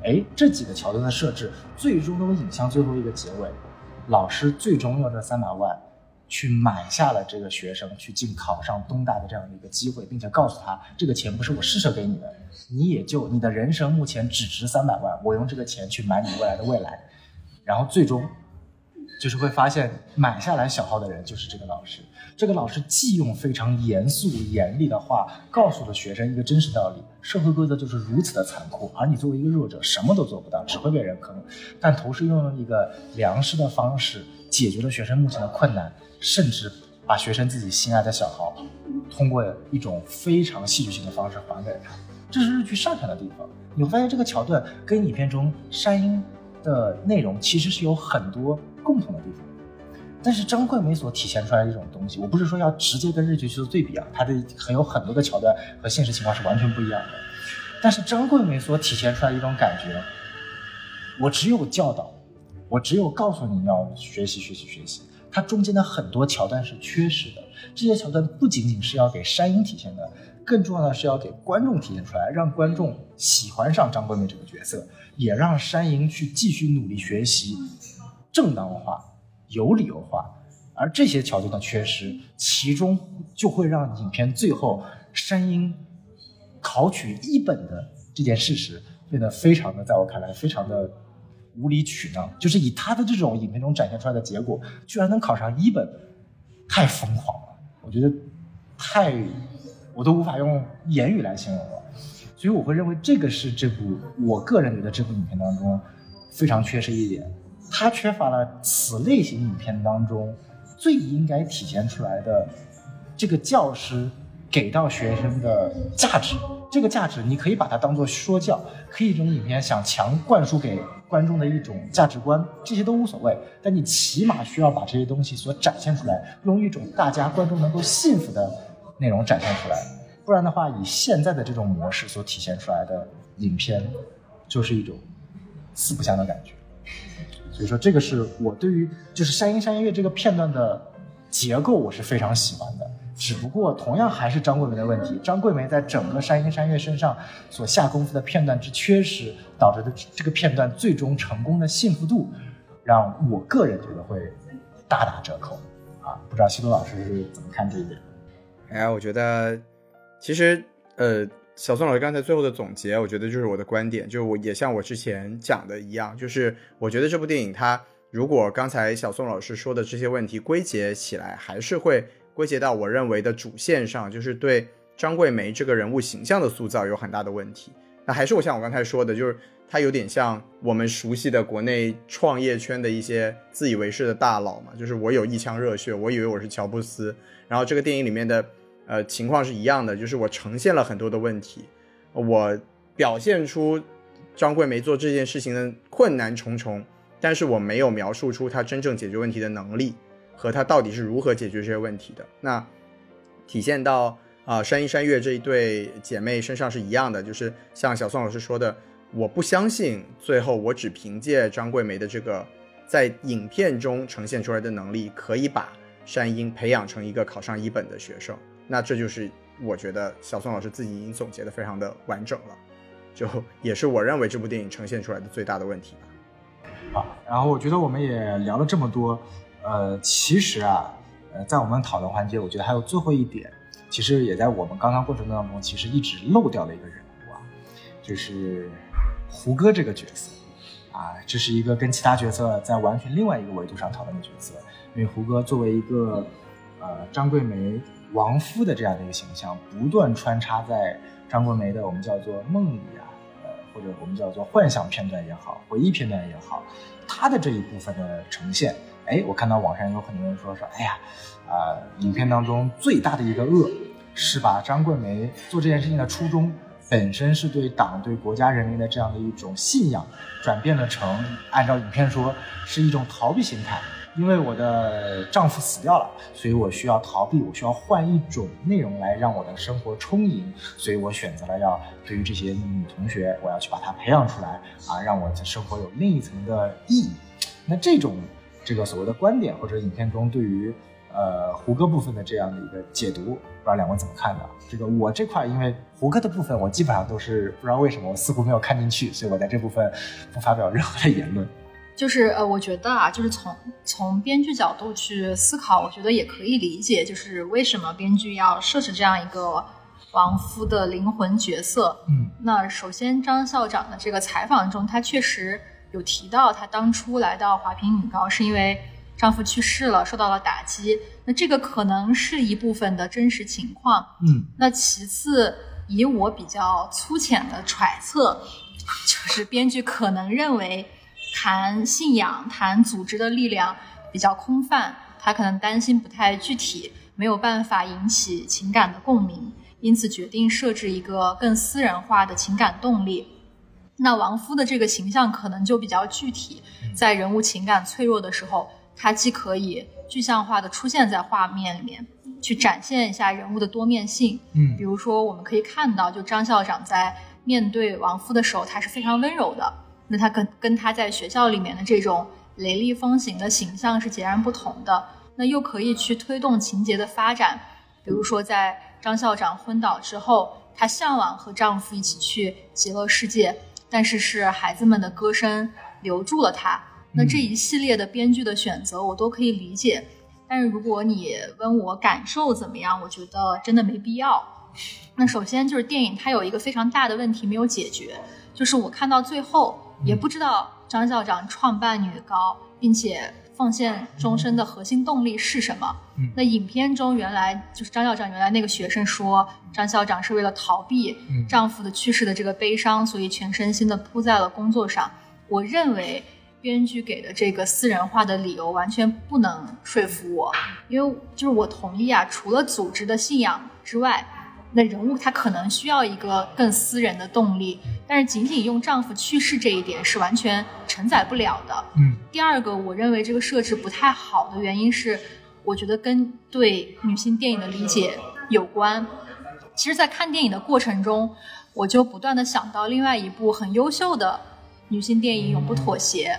哎，这几个桥段的设置，最终都引向最后一个结尾，老师最终用这三百万去买下了这个学生去进考上东大的这样的一个机会，并且告诉他，这个钱不是我施舍给你的，你也就你的人生目前只值三百万，我用这个钱去买你未来的未来。然后最终，就是会发现买下来小号的人就是这个老师。这个老师既用非常严肃严厉的话告诉了学生一个真实道理：社会规则就是如此的残酷，而你作为一个弱者什么都做不到，只会被人坑。但同时又用一个良师的方式解决了学生目前的困难，甚至把学生自己心爱的小号通过一种非常戏剧性的方式还给了他。这是日剧擅长的地方。你会发现这个桥段跟影片中山鹰。的内容其实是有很多共同的地方，但是张桂梅所体现出来的这种东西，我不是说要直接跟日剧去做对比啊，它的很有很多的桥段和现实情况是完全不一样的。但是张桂梅所体现出来一种感觉，我只有教导，我只有告诉你要学习学习学习，它中间的很多桥段是缺失的。这些桥段不仅仅是要给山鹰体现的，更重要的是要给观众体现出来，让观众喜欢上张桂梅这个角色。也让山鹰去继续努力学习，正当化、有理由化，而这些桥段的缺失，其中就会让影片最后山鹰考取一本的这件事实变得非常的，在我看来非常的无理取闹。就是以他的这种影片中展现出来的结果，居然能考上一本，太疯狂了！我觉得太，我都无法用言语来形容了。所以我会认为这个是这部我个人觉得这部影片当中非常缺失一点，它缺乏了此类型影片当中最应该体现出来的这个教师给到学生的价值。这个价值你可以把它当做说教，可以这种影片想强灌输给观众的一种价值观，这些都无所谓。但你起码需要把这些东西所展现出来，用一种大家观众能够信服的内容展现出来。不然的话，以现在的这种模式所体现出来的影片，就是一种四不像的感觉。所以说，这个是我对于就是《山鹰山音乐》这个片段的结构，我是非常喜欢的。只不过，同样还是张桂梅的问题。张桂梅在整个《山鹰山月》身上所下功夫的片段之缺失，导致的这个片段最终成功的信服度，让我个人觉得会大打折扣。啊，不知道西多老师是怎么看这一点？哎呀，我觉得。其实，呃，小宋老师刚才最后的总结，我觉得就是我的观点，就我也像我之前讲的一样，就是我觉得这部电影它如果刚才小宋老师说的这些问题归结起来，还是会归结到我认为的主线上，就是对张桂梅这个人物形象的塑造有很大的问题。那还是我像我刚才说的，就是他有点像我们熟悉的国内创业圈的一些自以为是的大佬嘛，就是我有一腔热血，我以为我是乔布斯，然后这个电影里面的。呃，情况是一样的，就是我呈现了很多的问题，我表现出张桂梅做这件事情的困难重重，但是我没有描述出她真正解决问题的能力和她到底是如何解决这些问题的。那体现到啊山一山月这一对姐妹身上是一样的，就是像小宋老师说的，我不相信最后我只凭借张桂梅的这个在影片中呈现出来的能力，可以把山鹰培养成一个考上一本的学生。那这就是我觉得小宋老师自己已经总结的非常的完整了，就也是我认为这部电影呈现出来的最大的问题吧。好，然后我觉得我们也聊了这么多，呃，其实啊，呃，在我们讨论环节，我觉得还有最后一点，其实也在我们刚刚过程当中，其实一直漏掉了一个人物啊，就是胡歌这个角色。啊，这是一个跟其他角色在完全另外一个维度上讨论的角色，因为胡歌作为一个呃张桂梅亡夫的这样的一个形象，不断穿插在张桂梅的我们叫做梦里啊，呃或者我们叫做幻想片段也好，回忆片段也好，他的这一部分的呈现，哎，我看到网上有很多人说说，哎呀，啊，影片当中最大的一个恶是把张桂梅做这件事情的初衷。本身是对党、对国家、人民的这样的一种信仰，转变了成按照影片说是一种逃避心态。因为我的丈夫死掉了，所以我需要逃避，我需要换一种内容来让我的生活充盈，所以我选择了要对于这些女同学，我要去把她培养出来啊，让我的生活有另一层的意义。那这种这个所谓的观点或者影片中对于。呃，胡歌部分的这样的一个解读，不知道两位怎么看的？这个我这块，因为胡歌的部分，我基本上都是不知道为什么，我似乎没有看进去，所以我在这部分不发表任何的言论。就是呃，我觉得啊，就是从从编剧角度去思考，我觉得也可以理解，就是为什么编剧要设置这样一个亡夫的灵魂角色。嗯，那首先张校长的这个采访中，他确实有提到，他当初来到华坪女高是因为。丈夫去世了，受到了打击。那这个可能是一部分的真实情况。嗯，那其次，以我比较粗浅的揣测，就是编剧可能认为谈信仰、谈组织的力量比较空泛，他可能担心不太具体，没有办法引起情感的共鸣，因此决定设置一个更私人化的情感动力。那王夫的这个形象可能就比较具体，在人物情感脆弱的时候。他既可以具象化的出现在画面里面，去展现一下人物的多面性。嗯，比如说我们可以看到，就张校长在面对王夫的时候，他是非常温柔的。那他跟跟他在学校里面的这种雷厉风行的形象是截然不同的。那又可以去推动情节的发展。比如说在张校长昏倒之后，她向往和丈夫一起去极乐世界，但是是孩子们的歌声留住了她。那这一系列的编剧的选择，我都可以理解，但是如果你问我感受怎么样，我觉得真的没必要。那首先就是电影它有一个非常大的问题没有解决，就是我看到最后也不知道张校长创办女高并且奉献终身的核心动力是什么。那影片中原来就是张校长原来那个学生说，张校长是为了逃避丈夫的去世的这个悲伤，所以全身心的扑在了工作上。我认为。编剧给的这个私人化的理由完全不能说服我，因为就是我同意啊，除了组织的信仰之外，那人物他可能需要一个更私人的动力，但是仅仅用丈夫去世这一点是完全承载不了的。嗯，第二个，我认为这个设置不太好的原因是，我觉得跟对女性电影的理解有关。其实，在看电影的过程中，我就不断的想到另外一部很优秀的。女性电影永不妥协。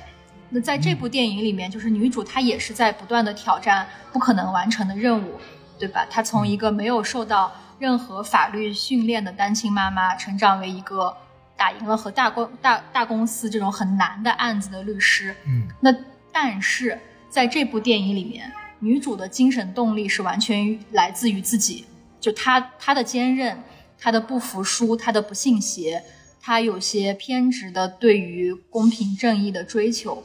那在这部电影里面，就是女主她也是在不断的挑战不可能完成的任务，对吧？她从一个没有受到任何法律训练的单亲妈妈，成长为一个打赢了和大公大大公司这种很难的案子的律师。嗯。那但是在这部电影里面，女主的精神动力是完全来自于自己，就她她的坚韧，她的不服输，她的不信邪。她有些偏执的对于公平正义的追求，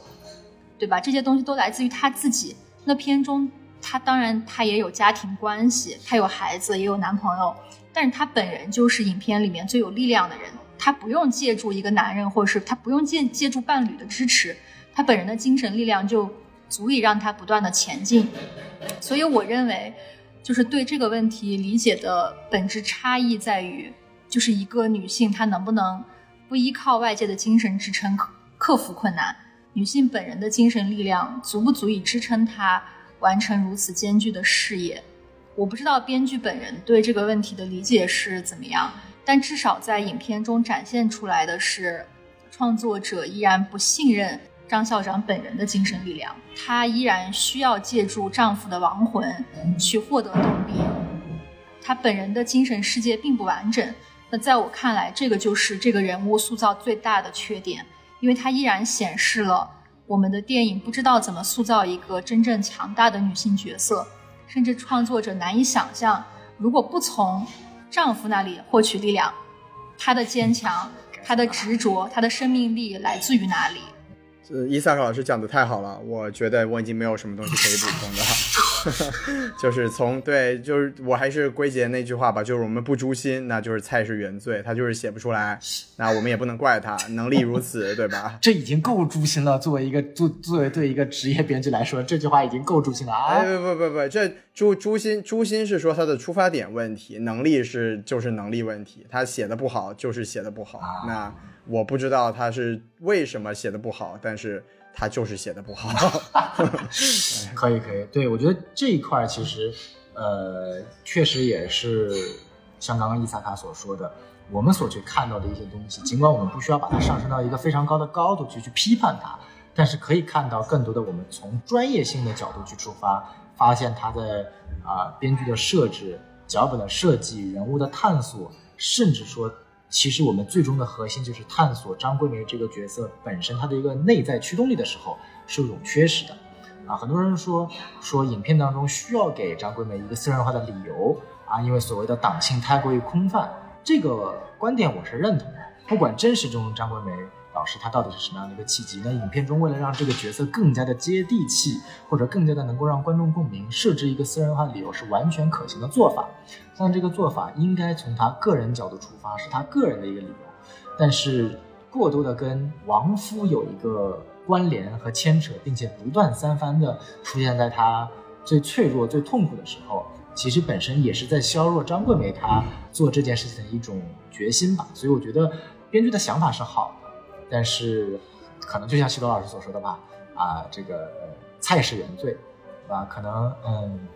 对吧？这些东西都来自于她自己。那片中他当然他也有家庭关系，他有孩子，也有男朋友，但是他本人就是影片里面最有力量的人。他不用借助一个男人，或者是他不用借借助伴侣的支持，他本人的精神力量就足以让他不断的前进。所以我认为，就是对这个问题理解的本质差异在于。就是一个女性，她能不能不依靠外界的精神支撑克克服困难？女性本人的精神力量足不足以支撑她完成如此艰巨的事业？我不知道编剧本人对这个问题的理解是怎么样，但至少在影片中展现出来的是，创作者依然不信任张校长本人的精神力量，她依然需要借助丈夫的亡魂去获得动力。她本人的精神世界并不完整。那在我看来，这个就是这个人物塑造最大的缺点，因为它依然显示了我们的电影不知道怎么塑造一个真正强大的女性角色，甚至创作者难以想象，如果不从丈夫那里获取力量，她的坚强、她的执着、她的生命力来自于哪里？呃，伊萨克老师讲的太好了，我觉得我已经没有什么东西可以补充的，就是从对，就是我还是归结那句话吧，就是我们不诛心，那就是菜是原罪，他就是写不出来，那我们也不能怪他，能力如此，对吧？这已经够诛心了。作为一个作作为对一个职业编剧来说，这句话已经够诛心了啊！不不不不，这诛诛心诛心是说他的出发点问题，能力是就是能力问题，他写的不好就是写的不好，那。我不知道他是为什么写的不好，但是他就是写的不好。可以可以，对我觉得这一块其实，呃，确实也是像刚刚伊萨卡所说的，我们所去看到的一些东西，尽管我们不需要把它上升到一个非常高的高度去去批判它，但是可以看到更多的我们从专业性的角度去出发，发现他的啊编剧的设置、脚本的设计、人物的探索，甚至说。其实我们最终的核心就是探索张桂梅这个角色本身她的一个内在驱动力的时候是有种缺失的，啊，很多人说说影片当中需要给张桂梅一个私人化的理由啊，因为所谓的党性太过于空泛，这个观点我是认同的。不管真实中张桂梅老师她到底是什么样的一个契机，那影片中为了让这个角色更加的接地气，或者更加的能够让观众共鸣，设置一个私人化的理由是完全可行的做法。但这个做法应该从他个人角度出发，是他个人的一个理由。但是过多的跟亡夫有一个关联和牵扯，并且不断三番的出现在他最脆弱、最痛苦的时候，其实本身也是在削弱张桂梅她做这件事情的一种决心吧。所以我觉得编剧的想法是好的，但是可能就像西多老师所说的吧，啊，这个菜是原罪，对吧？可能嗯。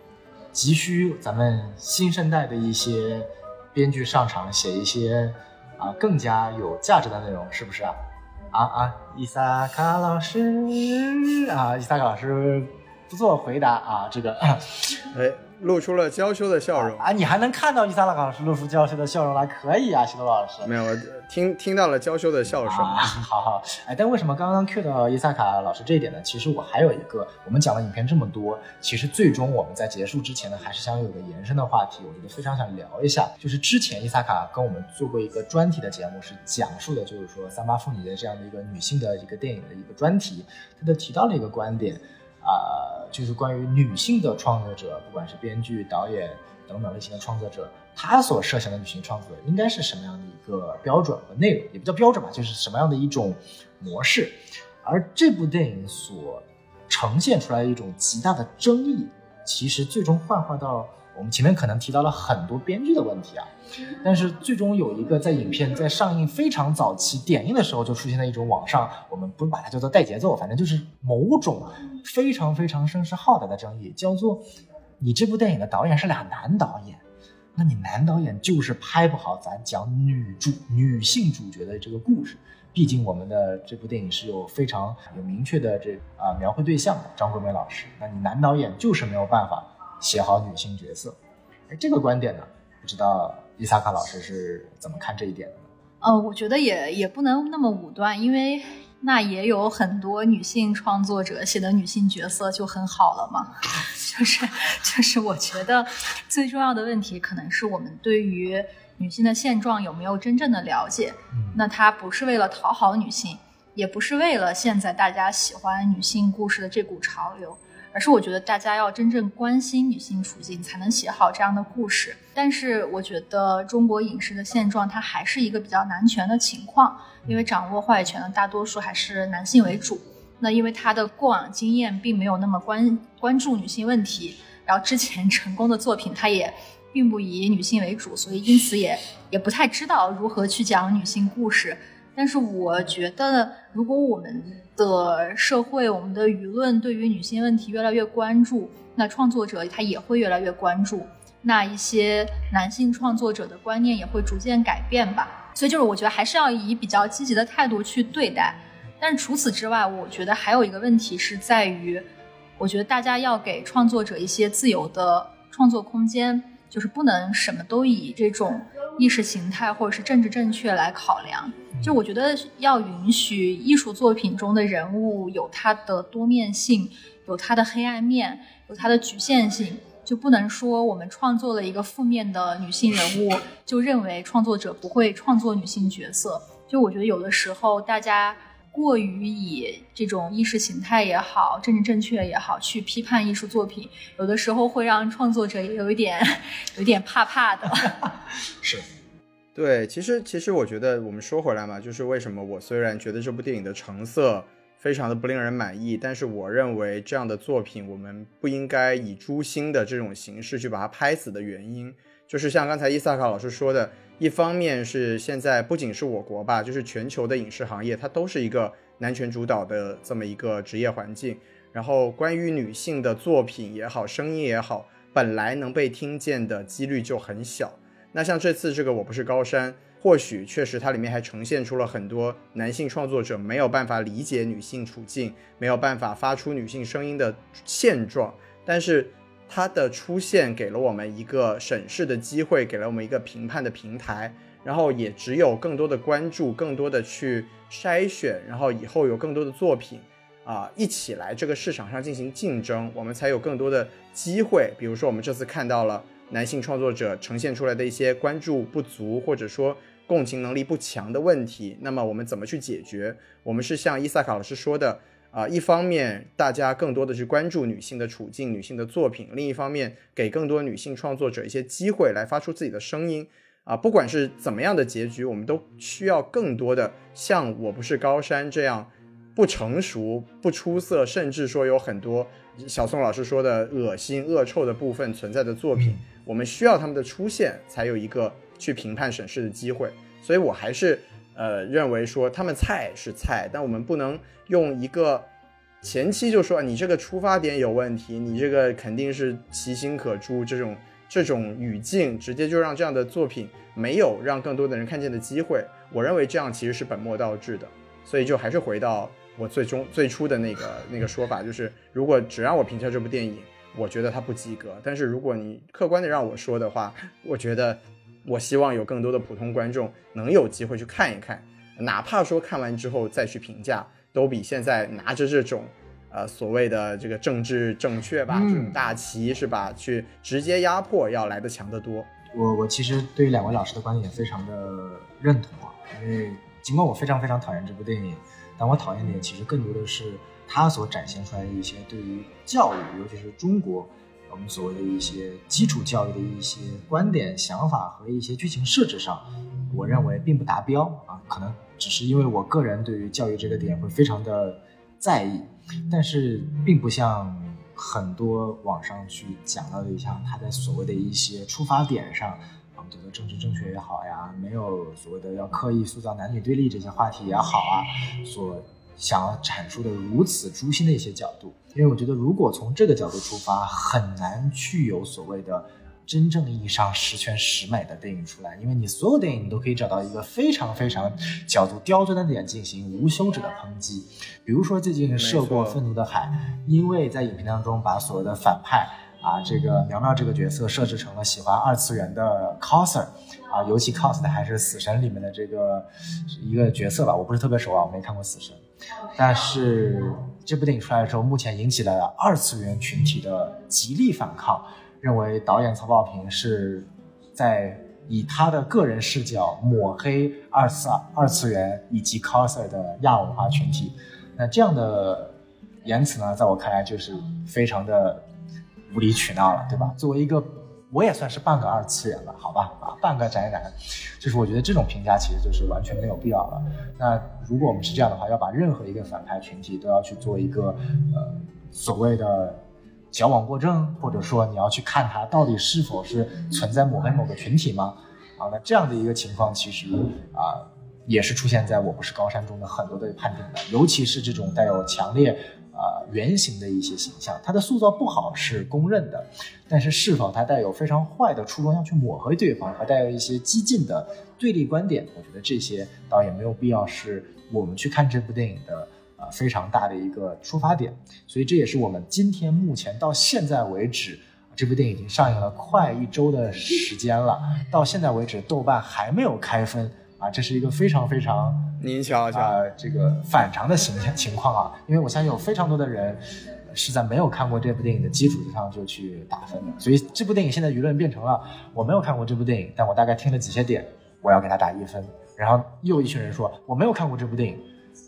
急需咱们新生代的一些编剧上场写一些啊更加有价值的内容，是不是啊？啊啊，伊萨卡老师啊，伊萨卡老师不做回答啊，这个 哎。露出了娇羞的笑容啊！你还能看到伊萨拉老师露出娇羞的笑容来，可以啊，西多老师。没有，我听听到了娇羞的笑声。好好，哎，但为什么刚刚 Q 到伊萨卡老师这一点呢？其实我还有一个，我们讲了影片这么多，其实最终我们在结束之前呢，还是想有个延伸的话题，我觉得非常想聊一下。就是之前伊萨卡跟我们做过一个专题的节目，是讲述的，就是说三八妇女的这样的一个女性的一个电影的一个专题，他就提到了一个观点。啊，就是关于女性的创作者，不管是编剧、导演等等类型的创作者，他所设想的女性创作应该是什么样的一个标准和内容，也不叫标准吧，就是什么样的一种模式。而这部电影所呈现出来的一种极大的争议，其实最终幻化到。我们前面可能提到了很多编剧的问题啊，但是最终有一个在影片在上映非常早期点映的时候就出现了一种网上，我们不把它叫做带节奏，反正就是某种非常非常声势浩大的争议，叫做你这部电影的导演是俩男导演，那你男导演就是拍不好咱讲女主女性主角的这个故事，毕竟我们的这部电影是有非常有明确的这啊描绘对象的张桂梅老师，那你男导演就是没有办法。写好女性角色，哎，这个观点呢，不知道伊萨卡老师是怎么看这一点的呢？呃，我觉得也也不能那么武断，因为那也有很多女性创作者写的女性角色就很好了嘛。就 是就是，我觉得最重要的问题可能是我们对于女性的现状有没有真正的了解。那它不是为了讨好女性，也不是为了现在大家喜欢女性故事的这股潮流。而是我觉得大家要真正关心女性处境，才能写好这样的故事。但是我觉得中国影视的现状，它还是一个比较男权的情况，因为掌握话语权的大多数还是男性为主。那因为他的过往经验并没有那么关关注女性问题，然后之前 成功的作品他也并不以女性为主，所以因此也也不太知道如何去讲女性故事。但是我觉得，如果我们的社会、我们的舆论对于女性问题越来越关注，那创作者他也会越来越关注，那一些男性创作者的观念也会逐渐改变吧。所以就是我觉得还是要以比较积极的态度去对待。但除此之外，我觉得还有一个问题是在于，我觉得大家要给创作者一些自由的创作空间，就是不能什么都以这种。意识形态或者是政治正确来考量。就我觉得要允许艺术作品中的人物有它的多面性，有它的黑暗面，有它的局限性，就不能说我们创作了一个负面的女性人物，就认为创作者不会创作女性角色。就我觉得有的时候大家。过于以这种意识形态也好、政治正确也好去批判艺术作品，有的时候会让创作者也有一点、有点怕怕的。是，对，其实其实我觉得我们说回来嘛，就是为什么我虽然觉得这部电影的成色非常的不令人满意，但是我认为这样的作品我们不应该以诛心的这种形式去把它拍死的原因，就是像刚才伊萨卡老师说的。一方面是现在不仅是我国吧，就是全球的影视行业，它都是一个男权主导的这么一个职业环境。然后关于女性的作品也好，声音也好，本来能被听见的几率就很小。那像这次这个《我不是高山》，或许确实它里面还呈现出了很多男性创作者没有办法理解女性处境，没有办法发出女性声音的现状，但是。它的出现给了我们一个审视的机会，给了我们一个评判的平台，然后也只有更多的关注，更多的去筛选，然后以后有更多的作品啊一起来这个市场上进行竞争，我们才有更多的机会。比如说，我们这次看到了男性创作者呈现出来的一些关注不足，或者说共情能力不强的问题，那么我们怎么去解决？我们是像伊萨卡老师说的。啊，一方面大家更多的去关注女性的处境、女性的作品；另一方面，给更多女性创作者一些机会来发出自己的声音。啊，不管是怎么样的结局，我们都需要更多的像《我不是高山》这样不成熟、不出色，甚至说有很多小宋老师说的恶心、恶臭的部分存在的作品。我们需要他们的出现，才有一个去评判审视的机会。所以我还是。呃，认为说他们菜是菜，但我们不能用一个前期就说你这个出发点有问题，你这个肯定是其心可诛这种这种语境，直接就让这样的作品没有让更多的人看见的机会。我认为这样其实是本末倒置的。所以就还是回到我最终最初的那个那个说法，就是如果只让我评价这部电影，我觉得它不及格。但是如果你客观的让我说的话，我觉得。我希望有更多的普通观众能有机会去看一看，哪怕说看完之后再去评价，都比现在拿着这种，呃所谓的这个政治正确吧，这种大旗是吧，去直接压迫要来的强得多。我我其实对于两位老师的观点也非常的认同啊，因为尽管我非常非常讨厌这部电影，但我讨厌的其实更多的是它所展现出来的一些对于教育，尤其是中国。我们所谓的一些基础教育的一些观点、想法和一些剧情设置上，我认为并不达标啊。可能只是因为我个人对于教育这个点会非常的在意，但是并不像很多网上去讲到的，像他在所谓的一些出发点上，我们觉得政治正确也好呀，没有所谓的要刻意塑造男女对立这些话题也好啊，所。想要阐述的如此诛心的一些角度，因为我觉得如果从这个角度出发，很难去有所谓的真正意义上十全十美的电影出来。因为你所有电影你都可以找到一个非常非常角度刁钻的点进行无休止的抨击。比如说最近涉过愤怒的海，因为在影片当中把所谓的反派啊这个苗苗这个角色设置成了喜欢二次元的 coser 啊，尤其 cos 的还是死神里面的这个一个角色吧，我不是特别熟啊，我没看过死神。但是这部电影出来的时候，目前引起了二次元群体的极力反抗，认为导演曹保平是在以他的个人视角抹黑二次二次元以及 coser 的亚文化群体。那这样的言辞呢，在我看来就是非常的无理取闹了，对吧？作为一个我也算是半个二次元了，好吧，啊，半个宅男，就是我觉得这种评价其实就是完全没有必要了。那如果我们是这样的话，要把任何一个反派群体都要去做一个呃所谓的矫枉过正，或者说你要去看他到底是否是存在抹黑某个群体吗？啊，那这样的一个情况其实啊也是出现在我不是高山中的很多的判定的，尤其是这种带有强烈。啊，原型的一些形象，它的塑造不好是公认的，但是是否它带有非常坏的初衷要去抹黑对方，和带有一些激进的对立观点，我觉得这些倒也没有必要是我们去看这部电影的呃非常大的一个出发点。所以这也是我们今天目前到现在为止。这部电影已经上映了快一周的时间了，到现在为止豆瓣还没有开分啊，这是一个非常非常您瞧瞧，呃这个反常的形情况啊，因为我相信有非常多的人是在没有看过这部电影的基础之上就去打分的，所以这部电影现在舆论变成了我没有看过这部电影，但我大概听了几些点，我要给他打一分，然后又有一群人说我没有看过这部电影，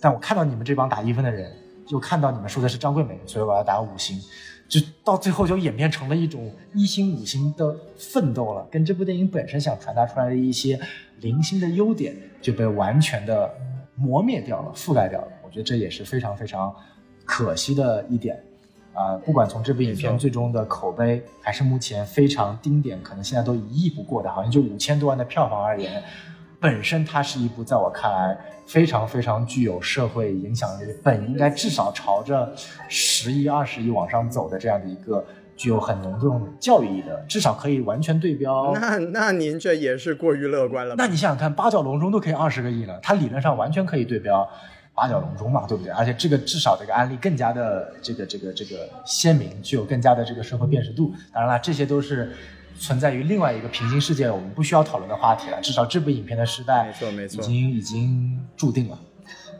但我看到你们这帮打一分的人，又看到你们说的是张桂梅，所以我要打五星。就到最后就演变成了一种一星五星的奋斗了，跟这部电影本身想传达出来的一些零星的优点就被完全的磨灭掉了、覆盖掉了。我觉得这也是非常非常可惜的一点。啊、不管从这部影片最终的口碑，还是目前非常丁点，可能现在都一亿不过的，好像就五千多万的票房而言，本身它是一部在我看来非常非常具有社会影响力，本应该至少朝着十亿、二十亿往上走的这样的一个具有很浓重教育意义的，至少可以完全对标。那那您这也是过于乐观了？那你想想看，八角笼中都可以二十个亿了，它理论上完全可以对标八角笼中嘛，对不对？而且这个至少这个案例更加的这个这个这个鲜明，具有更加的这个社会辨识度。当然了，这些都是存在于另外一个平行世界，我们不需要讨论的话题了。至少这部影片的时代，没错没错已经已经注定了。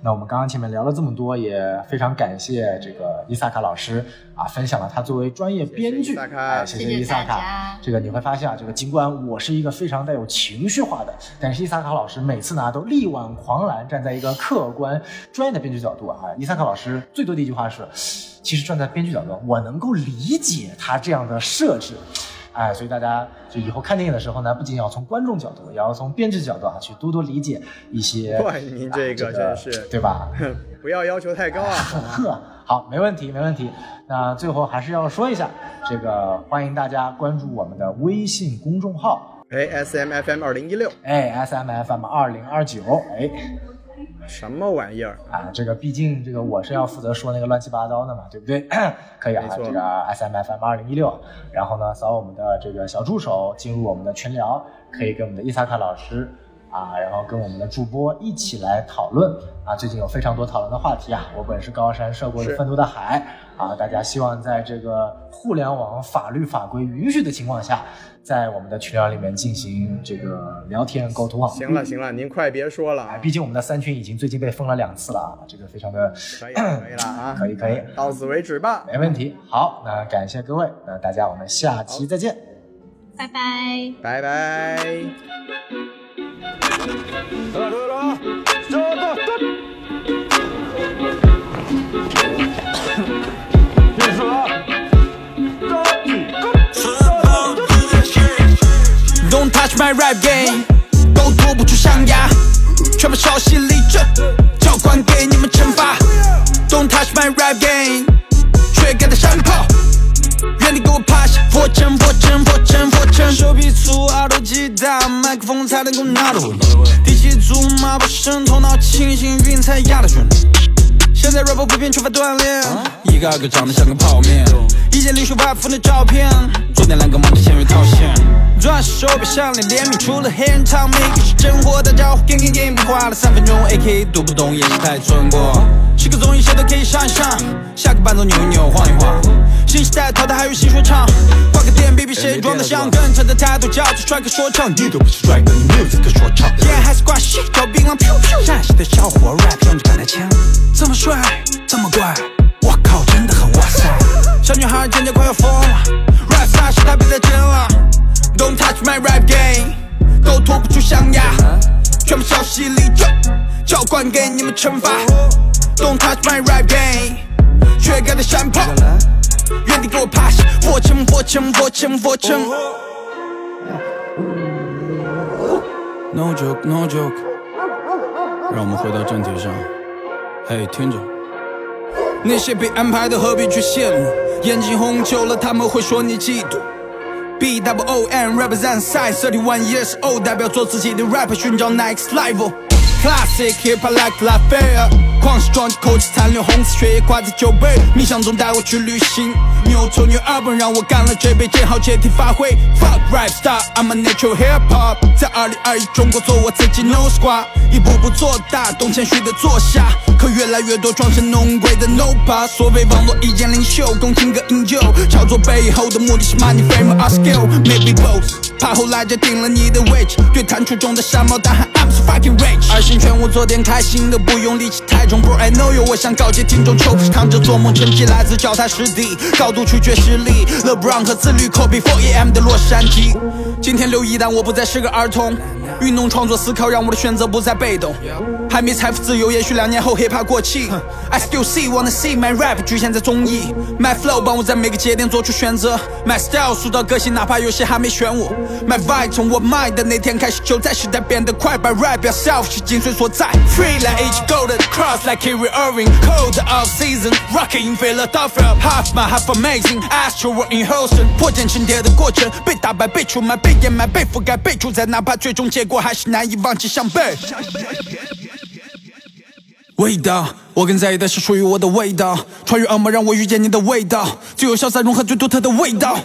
那我们刚刚前面聊了这么多，也非常感谢这个伊萨卡老师啊，分享了他作为专业编剧，谢谢伊萨卡哎谢谢谢伊萨卡大家。这个你会发现啊，这个尽管我是一个非常带有情绪化的，但是伊萨卡老师每次呢都力挽狂澜，站在一个客观专业的编剧角度啊，伊萨卡老师最多的一句话是，其实站在编剧角度，我能够理解他这样的设置。哎，所以大家就以后看电影的时候呢，不仅要从观众角度，也要从编剧角度啊，去多多理解一些。哇您这个啊真是对吧？不要要求太高啊！呵，好，没问题，没问题。那最后还是要说一下，这个欢迎大家关注我们的微信公众号，哎，S M F M 二零一六哎，S M F M 二零二九，哎，什么玩意儿？啊，这个毕竟这个我是要负责说那个乱七八糟的嘛，对不对？可以啊这个 S M F M 二零一六，然后呢，扫我们的这个小助手进入我们的群聊，可以跟我们的伊萨卡老师啊，然后跟我们的主播一起来讨论啊。最近有非常多讨论的话题啊，我本是高山涉过愤怒的海啊，大家希望在这个互联网法律法规允许的情况下，在我们的群聊里面进行这个聊天沟通啊。行了行了，您快别说了哎，啊！毕竟我们的三群已经最近被封了两次了啊，这个非常的可以了可以了啊！可以可以，到此为止吧。没问题。好，那感谢各位，那大家我们下期再见。拜拜。拜拜。别说 Touch my rap game，都脱不出象牙，全部抄袭立正，教官给你们惩罚。Don't touch my rap game，缺钙的山炮，原地给我趴下，佛 chân 佛 chân 佛称佛 chân，手臂粗，耳朵极大，麦克风才能够拿得稳。底气足马不声，头脑清醒，晕才压得准。现在 rapper 普遍缺乏锻炼，一个二个长得像个泡面。一件领袖发疯的照片，昨天两个忙着签约套现。转手表项链联名，除了黑人汤米，是真货，大家伙 gang gang gang，别花了三分钟，AK 读不懂也是太蠢过。是个综艺谁都可以上一上，下个伴奏扭一扭晃一晃。新时代淘汰还有新说唱，挂个店比比谁装得像，更长的态度叫做帅哥说唱，你都不是帅哥，你没有资格说唱。烟还是挂西，嚼槟榔 pew pew，陕西的小伙 rap 用着感叹腔，这么帅，这么怪，我靠，真的很哇塞。小女孩尖叫快要疯了，rap 大师他别再争了。，Don't touch my rap game，都脱不出象牙，全部消息立正，教官给你们惩罚，Don't touch my rap game，缺钙的山炮，原地给我趴下，佛 chân 佛 chân 佛 chân 佛 chân。No joke, no joke。让我们回到正题上。嘿，听着。那些被安排的何必去羡慕？眼睛红久了，他们会说你嫉妒。B W O N represent size thirty one years old，代表做自己的 rap，寻找 next level。Classic hip hop like Lafayette， 狂是撞击口气残留红色血液挂在酒杯，冥想中带我去旅行。New to new album 让我干了这杯，见好借题发挥。Fuck rap star，I'm a natural hip hop。在二零二一中国做我自己，No squad，一步步做大，懂谦虚的坐下。可越来越多装神弄鬼的 No p a s 所谓网络意见领袖，共情歌饮酒，炒作背后的目的是 money fame or skill，maybe both。怕后来就定了你的位置，对弹出中的山猫大喊 I'm so fucking rich。二心劝我做点开心的，不用力气太重。Bro I know you，我想告诫听众，，choke 扛着做梦，成绩来自脚踏实地，高度取决实力。LeBron 和自律，Kobe 4AM 的洛杉矶。今天留一但我不再是个儿童。运动创作思考让我的选择不再被动。还没财富自由，也许两年后 hiphop 过气。I still see wanna see my rap 局限在综艺，My flow 帮我在每个节点做出选择，My style 塑造个性，哪怕有些还没选我。My vibe 从我 mind 的那天开始，就在时代变得快。By rap yourself 是精髓所在。Free like H Golden Cross like Kyrie Irving，Cold off season，Rocking in Philadelphia，Half my half amazing，Astro in Houston，破茧成蝶的过程，被打败，被出卖，被掩埋，被覆盖，被主宰，哪怕最终结果还是难以忘记伤悲。味道，我更在意的是属于我的味道，穿越恶魔让我遇见你的味道，最有潇洒融合最独特的味道。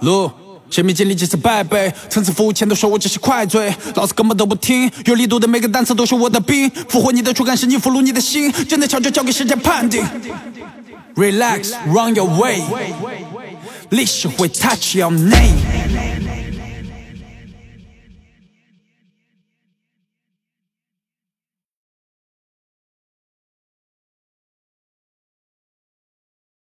路。谁没经历几次败北？层次服务前都说我只是快嘴，老子根本都不听。有力度的每个单词都是我的兵，俘获你的触感是你俘虏你的心，真的巧就交给时间判定。Relax, run your way，历史会 touch your name。